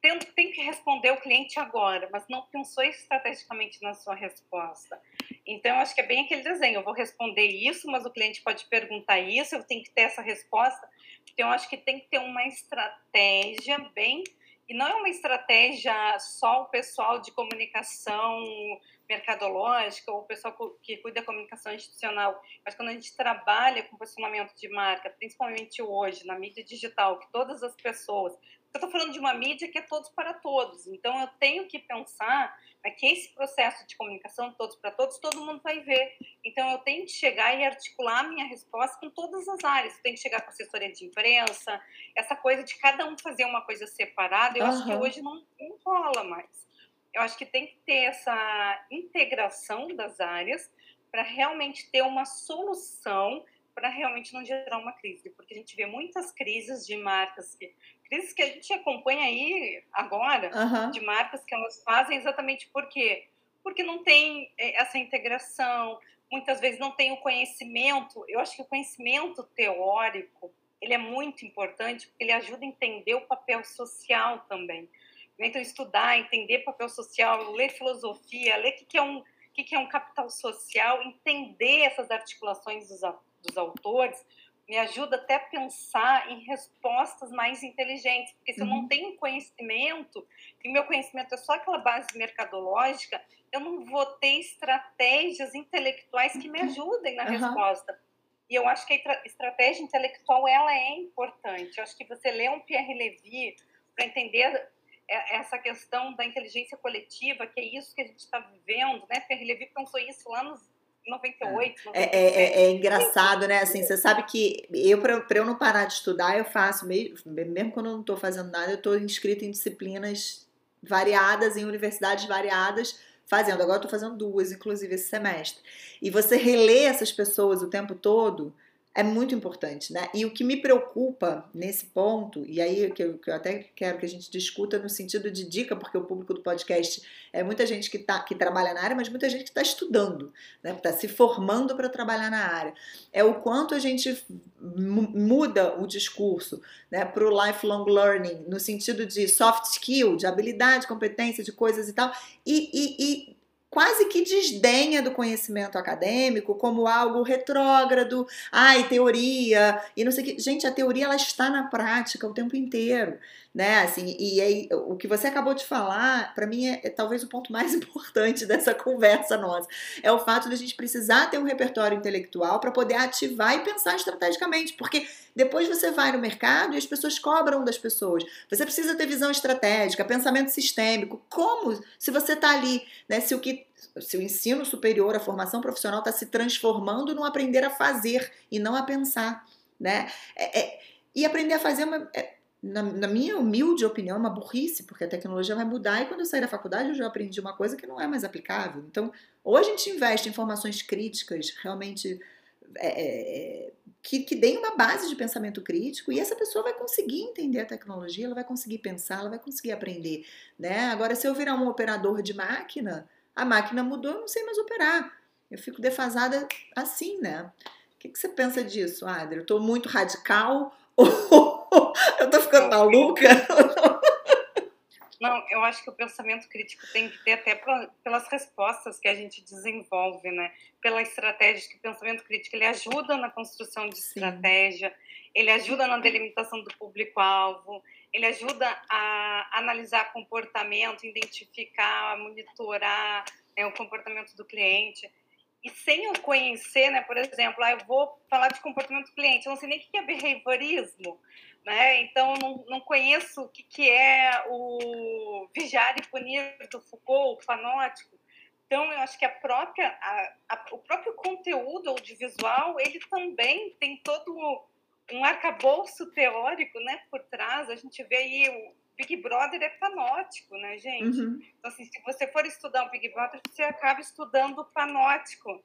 tem, tem que responder o cliente agora, mas não pensou estrategicamente na sua resposta. Então, acho que é bem aquele desenho. Eu vou responder isso, mas o cliente pode perguntar isso, eu tenho que ter essa resposta. Então, acho que tem que ter uma estratégia bem. E não é uma estratégia só o pessoal de comunicação mercadológica ou o pessoal que cuida da comunicação institucional. Mas quando a gente trabalha com posicionamento de marca, principalmente hoje, na mídia digital, que todas as pessoas eu estou falando de uma mídia que é todos para todos. Então, eu tenho que pensar que esse processo de comunicação, todos para todos, todo mundo vai ver. Então, eu tenho que chegar e articular a minha resposta com todas as áreas. Eu tenho que chegar com a assessoria de imprensa, essa coisa de cada um fazer uma coisa separada. Eu uhum. acho que hoje não, não rola mais. Eu acho que tem que ter essa integração das áreas para realmente ter uma solução para realmente não gerar uma crise, porque a gente vê muitas crises de marcas que crises que a gente acompanha aí agora, uhum. de marcas que elas fazem exatamente por quê? Porque não tem é, essa integração, muitas vezes não tem o conhecimento. Eu acho que o conhecimento teórico ele é muito importante porque ele ajuda a entender o papel social também. Então, estudar, entender papel social, ler filosofia, ler o que é um, o que é um capital social, entender essas articulações dos, dos autores, me ajuda até a pensar em respostas mais inteligentes, porque se uhum. eu não uhum. tenho conhecimento, e meu conhecimento é só aquela base mercadológica, eu não vou ter estratégias intelectuais que me uhum. ajudem na uhum. resposta. E eu acho que a estratégia intelectual ela é importante. Eu acho que você lê um Pierre Levy para entender essa questão da inteligência coletiva, que é isso que a gente está vivendo, né? Pierre Levy pensou isso lá nos 98, 97. É, é, é, é engraçado, né? Assim, você sabe que eu, para eu não parar de estudar, eu faço, mesmo, mesmo quando eu não estou fazendo nada, eu estou inscrita em disciplinas variadas, em universidades variadas, fazendo. Agora eu estou fazendo duas, inclusive, esse semestre. E você relê essas pessoas o tempo todo é muito importante, né? E o que me preocupa nesse ponto, e aí que eu, que eu, até quero que a gente discuta no sentido de dica, porque o público do podcast é muita gente que, tá, que trabalha na área, mas muita gente que está estudando, né? Está se formando para trabalhar na área. É o quanto a gente muda o discurso né, para o lifelong learning, no sentido de soft skill, de habilidade, competência, de coisas e tal, e, e, e quase que desdenha do conhecimento acadêmico como algo retrógrado, ai, teoria, e não sei o que. Gente, a teoria ela está na prática o tempo inteiro né? Assim, e aí, o que você acabou de falar, para mim, é, é, talvez o ponto mais importante dessa conversa nossa. É o fato de a gente precisar ter um repertório intelectual para poder ativar e pensar estrategicamente, porque depois você vai no mercado e as pessoas cobram das pessoas. Você precisa ter visão estratégica, pensamento sistêmico. Como? Se você está ali, né? Se o que se o ensino superior, a formação profissional está se transformando no aprender a fazer e não a pensar, né? É, é, e aprender a fazer é uma, é, na, na, minha humilde opinião, é uma burrice, porque a tecnologia vai mudar e quando eu sair da faculdade eu já aprendi uma coisa que não é mais aplicável. Então, ou a gente investe em informações críticas, realmente é, é, é, que, que deem uma base de pensamento crítico e essa pessoa vai conseguir entender a tecnologia, ela vai conseguir pensar, ela vai conseguir aprender. Né? Agora, se eu virar um operador de máquina, a máquina mudou, eu não sei mais operar. Eu fico defasada assim, né? O que, que você pensa disso, Adri? Eu estou muito radical ou eu tô ficando maluca? Não, eu acho que o pensamento crítico tem que ter até pelas respostas que a gente desenvolve, né? Pela estratégia, que o pensamento crítico ele ajuda na construção de Sim. estratégia, ele ajuda na delimitação do público-alvo, ele ajuda a analisar comportamento, identificar, monitorar né, o comportamento do cliente. E sem eu conhecer, né, por exemplo, ah, eu vou falar de comportamento do cliente, eu não sei nem o que é behaviorismo, né? Então, não, não conheço o que, que é o vigiar e punir do Foucault, o fanótico. Então, eu acho que a própria, a, a, o próprio conteúdo audiovisual, ele também tem todo um arcabouço teórico né, por trás. A gente vê aí o Big Brother é panótico, né, gente? Uhum. Então, assim, se você for estudar o Big Brother, você acaba estudando o panótico.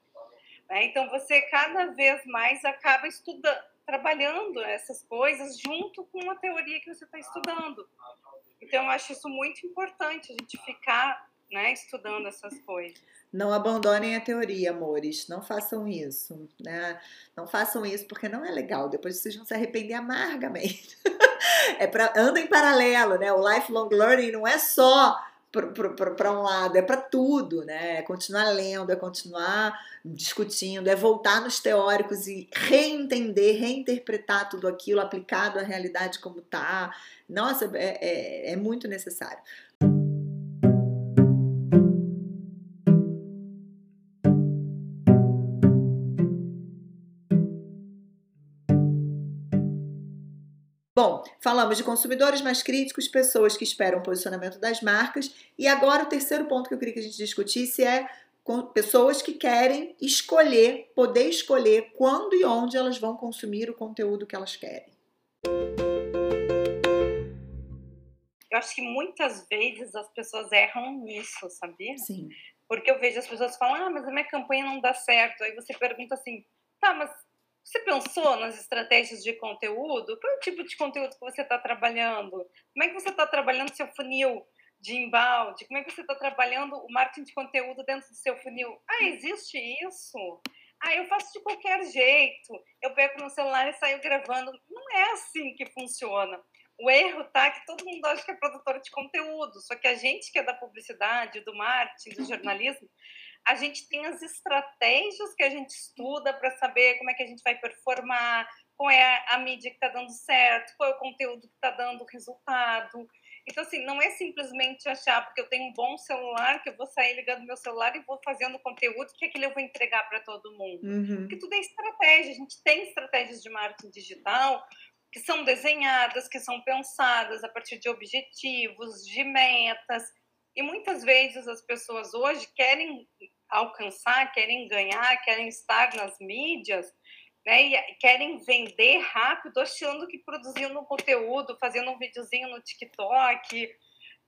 Né? Então, você cada vez mais acaba estudando trabalhando essas coisas junto com a teoria que você está estudando. Então, eu acho isso muito importante, a gente ficar né, estudando essas coisas. Não abandonem a teoria, amores. Não façam isso, né? Não façam isso porque não é legal. Depois vocês vão se arrepender amargamente. é para anda em paralelo, né? O lifelong learning não é só para um lado, é para tudo, né? É continuar lendo, é continuar discutindo, é voltar nos teóricos e reentender, reinterpretar tudo aquilo aplicado à realidade como tá. Nossa, é, é, é muito necessário. Bom, falamos de consumidores mais críticos, pessoas que esperam o posicionamento das marcas, e agora o terceiro ponto que eu queria que a gente discutisse é pessoas que querem escolher, poder escolher quando e onde elas vão consumir o conteúdo que elas querem. Eu acho que muitas vezes as pessoas erram nisso, sabia? Sim. Porque eu vejo as pessoas falam, ah, mas a minha campanha não dá certo. Aí você pergunta assim, tá, mas você pensou nas estratégias de conteúdo? Qual é o tipo de conteúdo que você está trabalhando? Como é que você está trabalhando seu funil de embalde? Como é que você está trabalhando o marketing de conteúdo dentro do seu funil? Ah, existe isso? Ah, eu faço de qualquer jeito. Eu pego no celular e saio gravando. Não é assim que funciona. O erro tá que todo mundo acha que é produtor de conteúdo, só que a gente que é da publicidade, do marketing, do jornalismo, a gente tem as estratégias que a gente estuda para saber como é que a gente vai performar, qual é a mídia que está dando certo, qual é o conteúdo que está dando resultado. Então, assim, não é simplesmente achar porque eu tenho um bom celular que eu vou sair ligando meu celular e vou fazendo conteúdo que aquilo eu vou entregar para todo mundo. Uhum. Porque tudo é estratégia. A gente tem estratégias de marketing digital que são desenhadas, que são pensadas a partir de objetivos, de metas. E muitas vezes as pessoas hoje querem alcançar, querem ganhar, querem estar nas mídias, né? E querem vender rápido, achando que produzindo conteúdo, fazendo um videozinho no TikTok,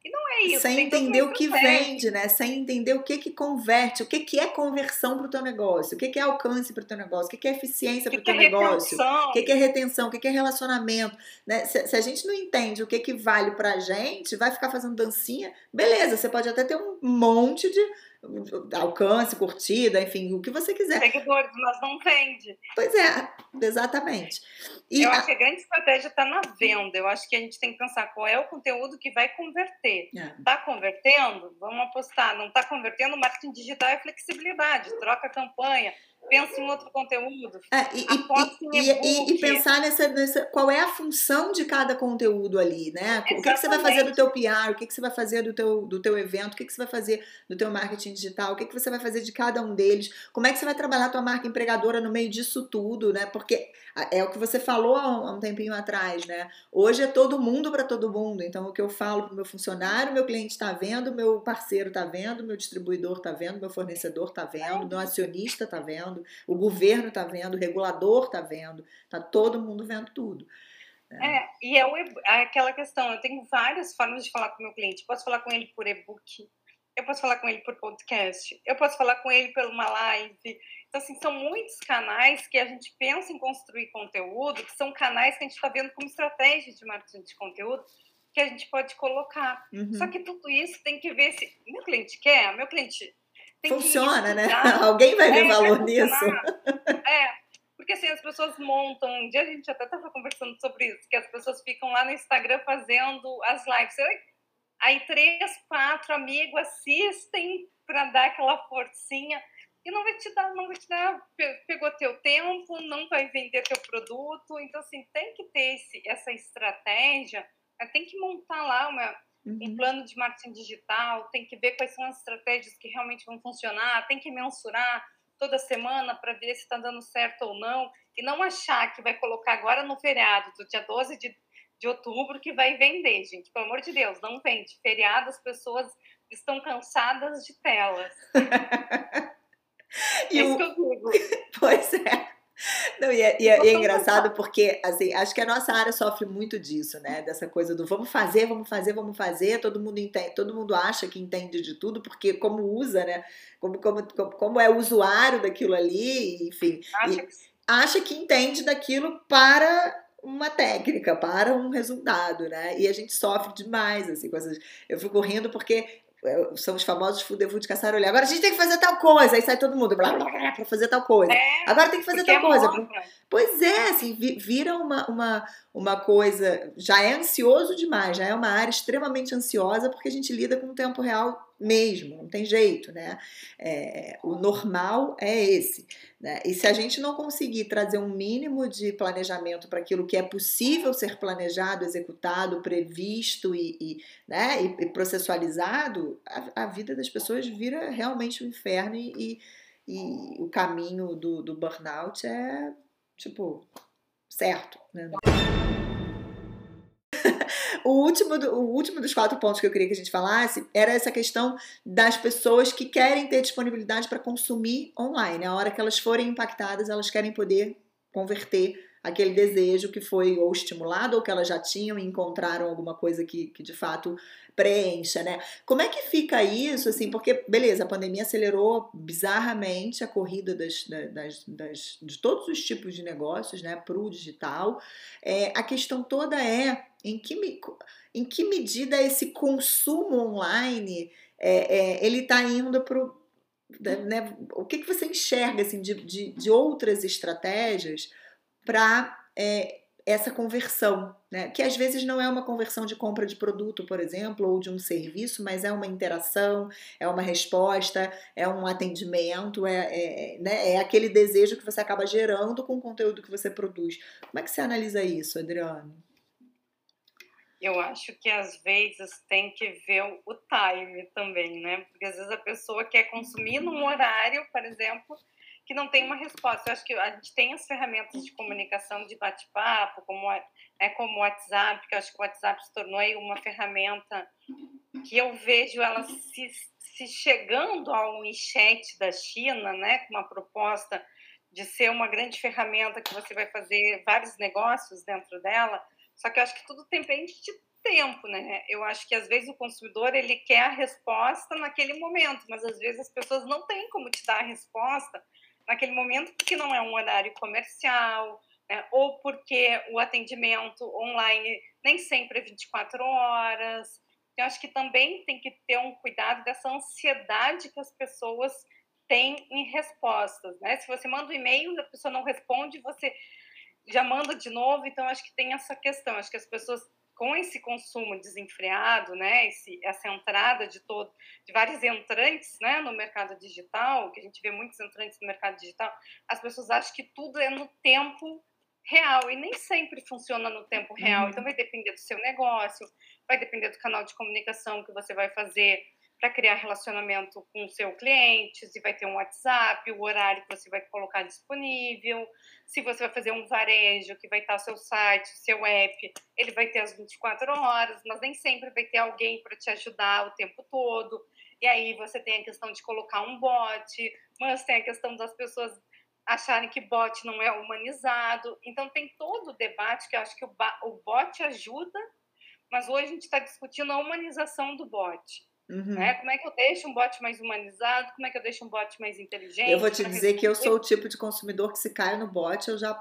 e não é isso. Sem entender o que vende, né? Sem entender o que que converte, o que que é conversão para o teu negócio, o que que é alcance para o teu negócio, o que que é eficiência para o teu é negócio, o que que é retenção, o que que é relacionamento. Né? Se, se, a gente não entende o que que vale para a gente, vai ficar fazendo dancinha, beleza, você pode até ter um monte de alcance, curtida, enfim, o que você quiser. Seguidores, mas não vende. Pois é, exatamente. E eu a... acho que a grande estratégia está na venda. Eu acho que a gente tem que pensar qual é o conteúdo que vai converter. Está é. convertendo? Vamos apostar. Não está convertendo? Marketing digital é flexibilidade. Troca campanha, pensa em outro conteúdo. É, e, e, e, e, pensar nessa, nessa, qual é a função de cada conteúdo ali, né? Exatamente. O que, que, você vai fazer do teu PR, o que, que você vai fazer do teu, do teu evento, o que, que você vai fazer do teu marketing digital, o que, que você vai fazer de cada um deles, como é que você vai trabalhar a tua marca empregadora no meio disso tudo, né? Porque é o que você falou há um tempinho atrás, né? Hoje é todo mundo para todo mundo. Então, o que eu falo para o meu funcionário, meu cliente está vendo, meu parceiro está vendo, meu distribuidor está vendo, meu fornecedor está vendo, meu acionista está vendo, o governo está vendo, o regulador está vendo, está todo mundo vendo tudo. Né? É, e é, o, é aquela questão, eu tenho várias formas de falar com o meu cliente. Posso falar com ele por e-book, eu posso falar com ele por podcast, eu posso falar com ele por uma live. Então, assim, são muitos canais que a gente pensa em construir conteúdo, que são canais que a gente está vendo como estratégia de marketing de conteúdo, que a gente pode colocar. Uhum. Só que tudo isso tem que ver se meu cliente quer, meu cliente tem Funciona, né? Alguém vai ver é, valor nisso. É, porque assim, as pessoas montam. Um dia a gente até estava conversando sobre isso, que as pessoas ficam lá no Instagram fazendo as lives. Aí três, quatro amigos assistem para dar aquela forcinha e não vai te dar, não vai te dar, pegou teu tempo, não vai vender teu produto. Então, assim, tem que ter esse, essa estratégia, tem que montar lá uma, uhum. um plano de marketing digital, tem que ver quais são as estratégias que realmente vão funcionar, tem que mensurar toda semana para ver se está dando certo ou não, e não achar que vai colocar agora no feriado do dia 12 de, de outubro que vai vender, gente. Pelo amor de Deus, não vende. Feriado, as pessoas estão cansadas de telas. e é o... que eu digo. Pois é. Não, e é, e é, é engraçado porque, assim, acho que a nossa área sofre muito disso, né? Dessa coisa do vamos fazer, vamos fazer, vamos fazer. Todo mundo entende, todo mundo acha que entende de tudo, porque como usa, né? Como, como, como é usuário daquilo ali, enfim. Acha que... acha que entende daquilo para uma técnica, para um resultado, né? E a gente sofre demais, assim, com essas... Eu fico rindo porque são os famosos fudevu de caçarolho. Agora a gente tem que fazer tal coisa, aí sai todo mundo blá, blá, blá, pra fazer tal coisa. É, Agora tem que fazer tal é coisa. Pois é, assim, vira uma, uma, uma coisa. Já é ansioso demais, já é uma área extremamente ansiosa, porque a gente lida com o tempo real mesmo, não tem jeito, né? É, o normal é esse. Né? E se a gente não conseguir trazer um mínimo de planejamento para aquilo que é possível ser planejado, executado, previsto e, e né? e, processualizado, a, a, vida das pessoas vira realmente um inferno e, e o caminho do, do burnout é, tipo, certo. Né? O, último, o último dos quatro pontos que eu queria que a gente falasse era essa questão das pessoas que querem ter disponibilidade para consumir online. A hora que elas forem impactadas, elas querem poder converter aquele desejo que foi ou estimulado ou que elas já tinham e encontraram alguma coisa que, que de fato preencha, né? Como é que fica isso, assim, porque, beleza, a pandemia acelerou bizarramente a corrida das, das, das de todos os tipos de negócios, né, para o digital. É, a questão toda é em que, em que medida esse consumo online é, é, ele está indo para né, o que, que você enxerga assim, de, de, de outras estratégias para é, essa conversão, né? que às vezes não é uma conversão de compra de produto, por exemplo, ou de um serviço, mas é uma interação, é uma resposta, é um atendimento, é, é, né? é aquele desejo que você acaba gerando com o conteúdo que você produz. Como é que você analisa isso, Adriano? Eu acho que às vezes tem que ver o time também, né? Porque às vezes a pessoa quer consumir num horário, por exemplo, que não tem uma resposta. Eu acho que a gente tem as ferramentas de comunicação, de bate-papo, como, é, como o WhatsApp, que eu acho que o WhatsApp se tornou uma ferramenta que eu vejo ela se, se chegando ao chat da China, né, com uma proposta de ser uma grande ferramenta que você vai fazer vários negócios dentro dela. Só que eu acho que tudo depende de tempo, né? Eu acho que às vezes o consumidor ele quer a resposta naquele momento, mas às vezes as pessoas não têm como te dar a resposta naquele momento porque não é um horário comercial, né? ou porque o atendimento online nem sempre é 24 horas. Então, acho que também tem que ter um cuidado dessa ansiedade que as pessoas têm em respostas. Né? Se você manda um e-mail, a pessoa não responde, você já manda de novo. Então, acho que tem essa questão. Acho que as pessoas com esse consumo desenfreado, né, esse, essa entrada de todo, de vários entrantes, né, no mercado digital, que a gente vê muitos entrantes no mercado digital, as pessoas acham que tudo é no tempo real e nem sempre funciona no tempo real. Uhum. Então vai depender do seu negócio, vai depender do canal de comunicação que você vai fazer para criar relacionamento com o seu cliente, se vai ter um WhatsApp, o horário que você vai colocar disponível, se você vai fazer um varejo que vai estar o seu site, o seu app, ele vai ter as 24 horas, mas nem sempre vai ter alguém para te ajudar o tempo todo. E aí você tem a questão de colocar um bot, mas tem a questão das pessoas acharem que bot não é humanizado. Então tem todo o debate que eu acho que o bot ajuda, mas hoje a gente está discutindo a humanização do bot. Uhum. Né? Como é que eu deixo um bot mais humanizado? Como é que eu deixo um bot mais inteligente? Eu vou te dizer que eu sou o tipo de consumidor que se cai no bot, eu já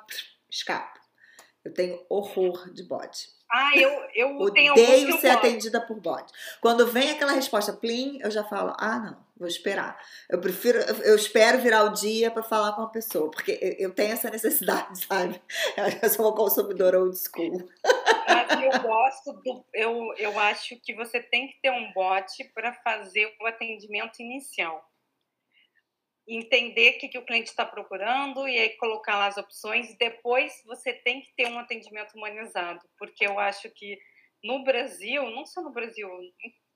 escapo. Eu tenho horror de bot. Ah, eu, eu Odeio ser atendida por bot. Quando vem aquela resposta plim, eu já falo: ah, não, vou esperar. Eu prefiro, eu espero virar o dia para falar com a pessoa, porque eu tenho essa necessidade, sabe? Eu sou uma consumidora old school. Eu gosto do. Eu, eu acho que você tem que ter um bot para fazer o atendimento inicial. Entender o que, que o cliente está procurando e aí colocar lá as opções. Depois você tem que ter um atendimento humanizado, porque eu acho que no Brasil, não só no Brasil,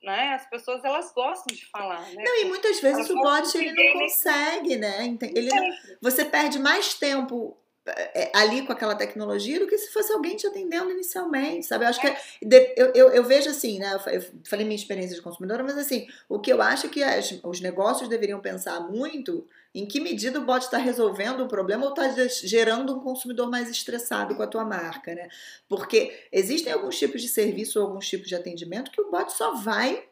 né? As pessoas elas gostam de falar, né? Não, e muitas vezes elas o bot ele não consegue, né? Ele não, você perde mais tempo ali com aquela tecnologia do que se fosse alguém te atendendo inicialmente, sabe? Eu acho que é, eu, eu, eu, vejo assim, né? Eu falei minha experiência de consumidora, mas assim, o que eu acho que as, os negócios deveriam pensar muito em que medida o bot está resolvendo o problema ou está gerando um consumidor mais estressado com a tua marca, né? Porque existem alguns tipos de serviço ou alguns tipos de atendimento que o bot só vai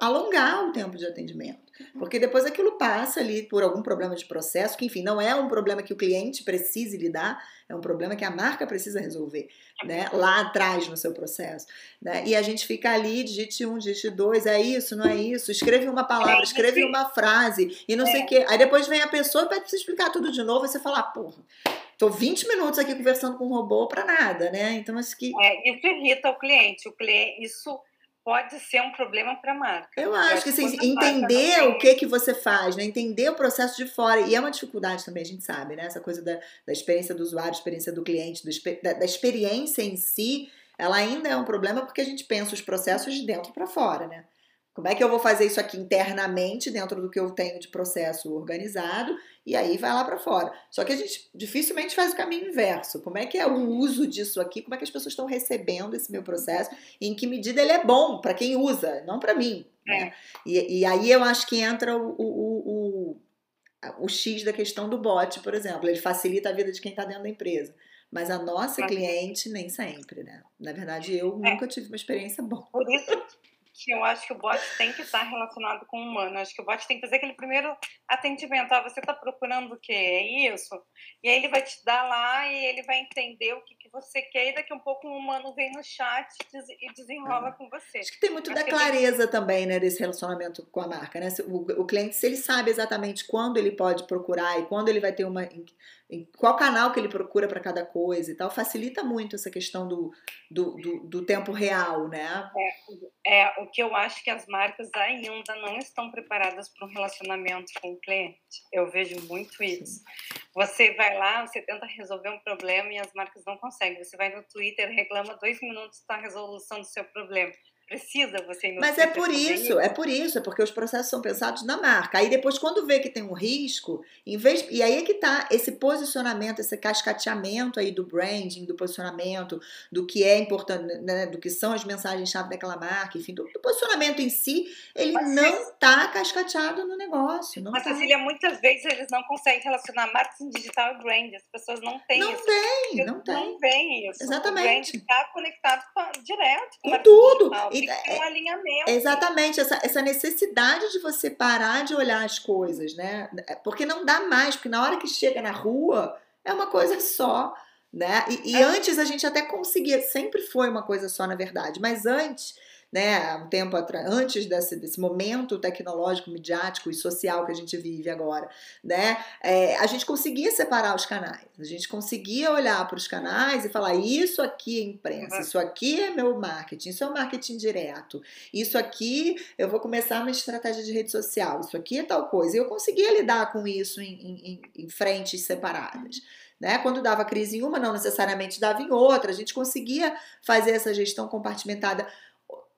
alongar o tempo de atendimento. Porque depois aquilo passa ali por algum problema de processo, que enfim, não é um problema que o cliente precise lidar, é um problema que a marca precisa resolver, né? Lá atrás no seu processo. Né? E a gente fica ali, digite um, digite dois, é isso, não é isso, escreve uma palavra, é, escreve uma frase e não sei o é. quê. Aí depois vem a pessoa e pede pra você explicar tudo de novo e você fala, ah, porra. Tô 20 minutos aqui conversando com um robô para nada, né? Então acho que. É, isso irrita o cliente. O cliente, isso pode ser um problema para a marca. Eu acho que assim, entender o que que você faz, né? Entender o processo de fora. E é uma dificuldade também, a gente sabe, né? Essa coisa da, da experiência do usuário, experiência do cliente, do, da, da experiência em si, ela ainda é um problema porque a gente pensa os processos de dentro para fora, né? Como é que eu vou fazer isso aqui internamente, dentro do que eu tenho de processo organizado, e aí vai lá para fora. Só que a gente dificilmente faz o caminho inverso. Como é que é o uso disso aqui? Como é que as pessoas estão recebendo esse meu processo? E em que medida ele é bom para quem usa, não para mim. Né? É. E, e, aí eu acho que entra o, o, o, o X da questão do bot, por exemplo. Ele facilita a vida de quem está dentro da empresa. Mas a nossa cliente nem sempre, né? Na verdade, eu é. nunca tive uma experiência boa. Por isso, eu acho que o bot tem que estar relacionado com o humano. Eu acho que o bot tem que fazer aquele primeiro atendimento. Ah, você está procurando o quê? É isso? E aí ele vai te dar lá e ele vai entender o que, que você quer. E daqui a um pouco um humano vem no chat e desenrola é. com você. Acho que tem muito acho da clareza ele... também, né, desse relacionamento com a marca, né? O, o cliente, se ele sabe exatamente quando ele pode procurar e quando ele vai ter uma qual canal que ele procura para cada coisa e tal, facilita muito essa questão do, do, do, do tempo real, né? É, é, o que eu acho que as marcas ainda não estão preparadas para um relacionamento com o cliente. Eu vejo muito isso. Sim. Você vai lá, você tenta resolver um problema e as marcas não conseguem. Você vai no Twitter, reclama dois minutos da resolução do seu problema precisa você ir Mas é por isso, é por isso, é porque os processos são pensados na marca. Aí depois, quando vê que tem um risco, em vez. E aí é que tá esse posicionamento, esse cascateamento aí do branding, do posicionamento, do que é importante, né, do que são as mensagens-chave daquela marca, enfim, do, do, posicionamento em si, ele Mas não tá cascateado no negócio. Não Mas, tá. Cecília, muitas vezes eles não conseguem relacionar marketing digital e brand. As pessoas não têm não isso. Tem, não tem, não tem isso. Exatamente. O brand está conectado com, direto com, com tudo. Digital que ter um é, alinhamento. Exatamente, essa, essa necessidade de você parar de olhar as coisas, né? Porque não dá mais, porque na hora que chega na rua é uma coisa só. Né? E, e é. antes a gente até conseguia, sempre foi uma coisa só, na verdade, mas antes né, um tempo atrás, antes desse, desse momento tecnológico, midiático e social que a gente vive agora, né, é, a gente conseguia separar os canais, a gente conseguia olhar para os canais e falar isso aqui é imprensa, isso aqui é meu marketing, isso é o marketing direto, isso aqui eu vou começar uma estratégia de rede social, isso aqui é tal coisa. E eu conseguia lidar com isso em, em, em frentes separadas. Né? Quando dava crise em uma, não necessariamente dava em outra. A gente conseguia fazer essa gestão compartimentada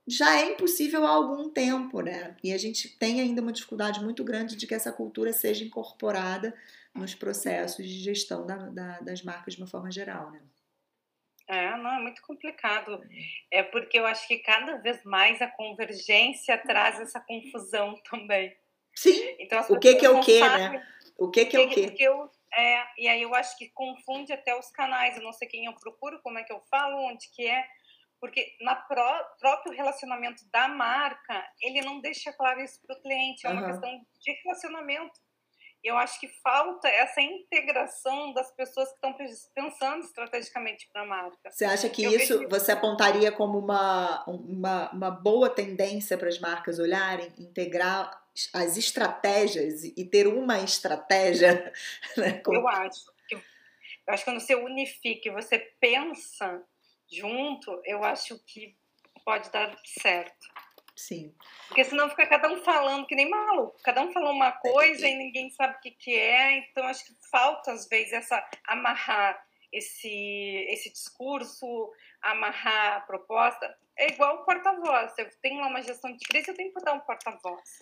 já é impossível há algum tempo, né? E a gente tem ainda uma dificuldade muito grande de que essa cultura seja incorporada nos processos de gestão da, da, das marcas de uma forma geral, né? É, não, é muito complicado. É porque eu acho que cada vez mais a convergência traz essa confusão também. Sim. Então, o que, que é o que, né? O que, que é o que? Eu, é, e aí eu acho que confunde até os canais. Eu não sei quem eu procuro, como é que eu falo, onde que é porque na pró próprio relacionamento da marca, ele não deixa claro isso para o cliente, é uma uhum. questão de relacionamento. Eu acho que falta essa integração das pessoas que estão pensando estrategicamente para a marca. Você acha que Eu isso vejo... você apontaria como uma, uma, uma boa tendência para as marcas olharem, integrar as estratégias e ter uma estratégia? Né? Eu acho. Eu acho que quando você unifica, você pensa junto, eu acho que pode dar certo. Sim. Porque senão fica cada um falando que nem maluco. Cada um falou uma coisa e ninguém sabe o que, que é. Então, acho que falta, às vezes, essa amarrar esse, esse discurso, amarrar a proposta. É igual o porta-voz. Eu tenho lá uma gestão de crise, eu tenho que botar um porta-voz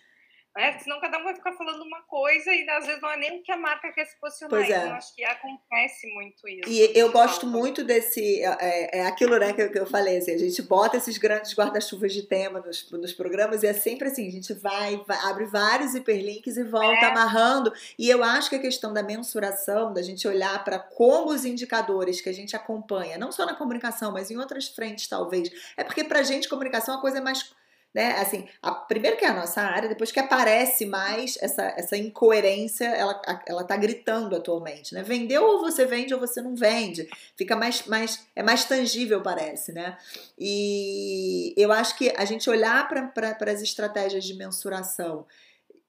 né? Senão cada um vai ficar falando uma coisa e às vezes não é nem o que a marca quer se posicionar. Pois é. Então acho que acontece muito isso. E eu gosto fala. muito desse. É, é, é aquilo né, que, que, eu falei, assim, a gente bota esses grandes guarda-chuvas de tema nos, nos programas e é sempre assim: a gente vai, vai abre vários hiperlinks e volta é. amarrando. E eu acho que a questão da mensuração, da gente olhar para como os indicadores que a gente acompanha, não só na comunicação, mas em outras frentes talvez, é porque para a gente comunicação é a coisa é mais né? Assim, a, primeiro que é a nossa área, depois que aparece mais essa, essa incoerência, ela, ela tá gritando atualmente, né? Vendeu ou você vende ou você não vende. Fica mais, mais é mais tangível, parece, né? E eu acho que a gente olhar para as estratégias de mensuração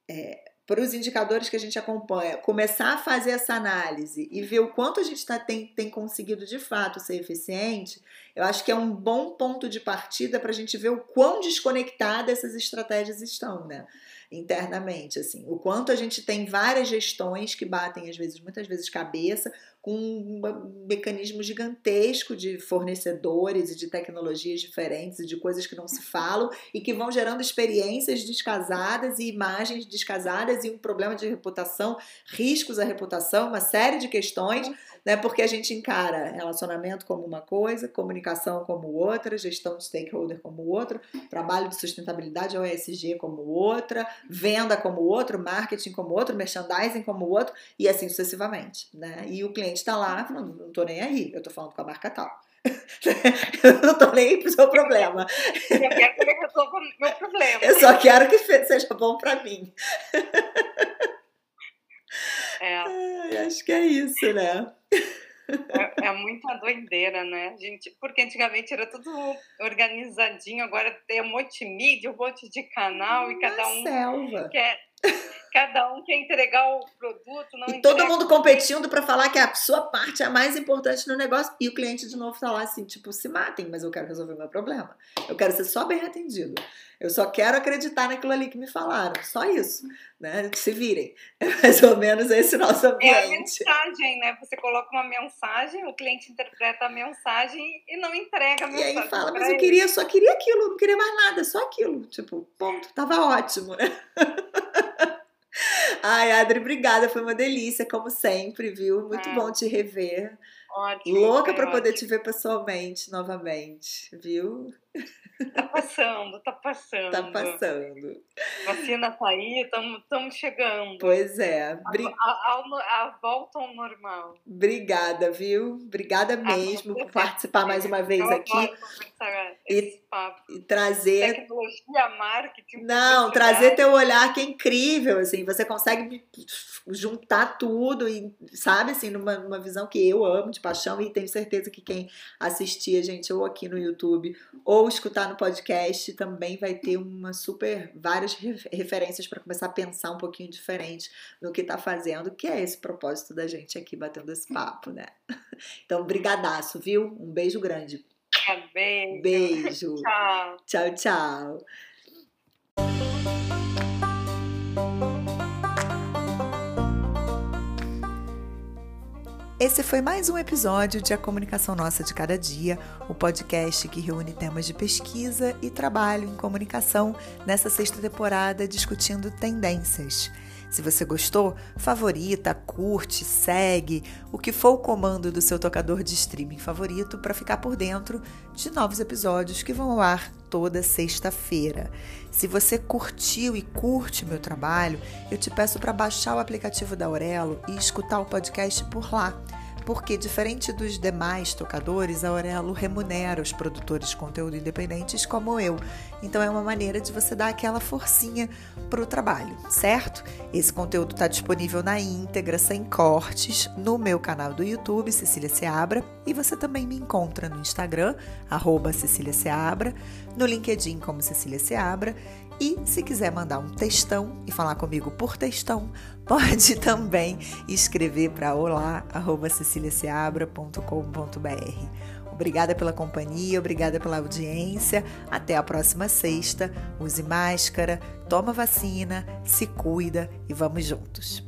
é, para os indicadores que a gente acompanha, começar a fazer essa análise e ver o quanto a gente tá, tem, tem conseguido de fato ser eficiente, eu acho que é um bom ponto de partida para a gente ver o quão desconectadas essas estratégias estão, né? Internamente, assim, o quanto a gente tem várias gestões que batem, às vezes, muitas vezes, cabeça, com um mecanismo gigantesco de fornecedores e de tecnologias diferentes e de coisas que não se falam e que vão gerando experiências descasadas e imagens descasadas e um problema de reputação, riscos à reputação, uma série de questões né? Porque a gente encara relacionamento como uma coisa, comunicação como outra, gestão de stakeholder como outra, trabalho de sustentabilidade ou ESG como outra, venda como outro, marketing como outro, merchandising como outro e assim sucessivamente, né? E o cliente está lá falando, não tô nem aí, eu tô falando com a marca tal. eu não tô nem aí pro seu problema. Eu quero que ele resolva o meu problema. Eu só quero que seja bom para mim. É. acho que é isso, né? É, é, muita doideira, né, gente? Porque antigamente era tudo organizadinho, agora tem um monte de mídia, um monte de canal Uma e cada um selva. quer cada um quer entregar o produto, não E todo mundo competindo para falar que a sua parte é a mais importante no negócio e o cliente de novo tá lá assim, tipo, se matem, mas eu quero resolver o meu problema. Eu quero ser só bem atendido. Eu só quero acreditar naquilo ali que me falaram. Só isso, né? Se virem. É mais ou menos esse nosso ambiente. É a mensagem, né? Você coloca uma mensagem, o cliente interpreta a mensagem e não entrega a mensagem. E aí fala, mas eu queria, só queria aquilo, não queria mais nada, só aquilo. Tipo, ponto, tava ótimo, né? Ai, Adri, obrigada. Foi uma delícia, como sempre, viu? Muito é. bom te rever. Ótimo. Louca para poder te ver pessoalmente novamente, viu? Tá passando, tá passando. Tá passando. Vacina tá aí, estamos chegando. Pois é. Bri... A, a, a, a, volta ao normal. Obrigada, viu? Obrigada mesmo por participar mais uma vez aqui. E, e, trazer. Tecnologia, marketing. Não, trazer teu olhar que é incrível, assim. Você consegue juntar tudo e, sabe, assim, numa, numa visão que eu amo de paixão e tenho certeza que quem assistir a gente ou aqui no YouTube ou escutar no podcast também vai ter uma super várias referências para começar a pensar um pouquinho diferente no que está fazendo, que é esse propósito da gente aqui batendo esse papo, né? Então, brigadaço, viu? Um beijo grande. Beijo. Beijo. tchau. Tchau, tchau. Esse foi mais um episódio de A Comunicação Nossa de Cada Dia, o podcast que reúne temas de pesquisa e trabalho em comunicação nessa sexta temporada discutindo tendências. Se você gostou, favorita, curte, segue, o que for o comando do seu tocador de streaming favorito para ficar por dentro de novos episódios que vão ao ar toda sexta-feira. Se você curtiu e curte meu trabalho, eu te peço para baixar o aplicativo da Aurelo e escutar o podcast por lá porque, diferente dos demais tocadores, a Aurelo remunera os produtores de conteúdo independentes como eu. Então, é uma maneira de você dar aquela forcinha para o trabalho, certo? Esse conteúdo está disponível na íntegra, sem cortes, no meu canal do YouTube, Cecília Seabra, e você também me encontra no Instagram, arroba Cecília Seabra, no LinkedIn como Cecília Seabra e se quiser mandar um textão e falar comigo por textão, pode também escrever para olá@ceciliaseabra.com.br. Obrigada pela companhia, obrigada pela audiência. Até a próxima sexta. Use máscara, toma vacina, se cuida e vamos juntos.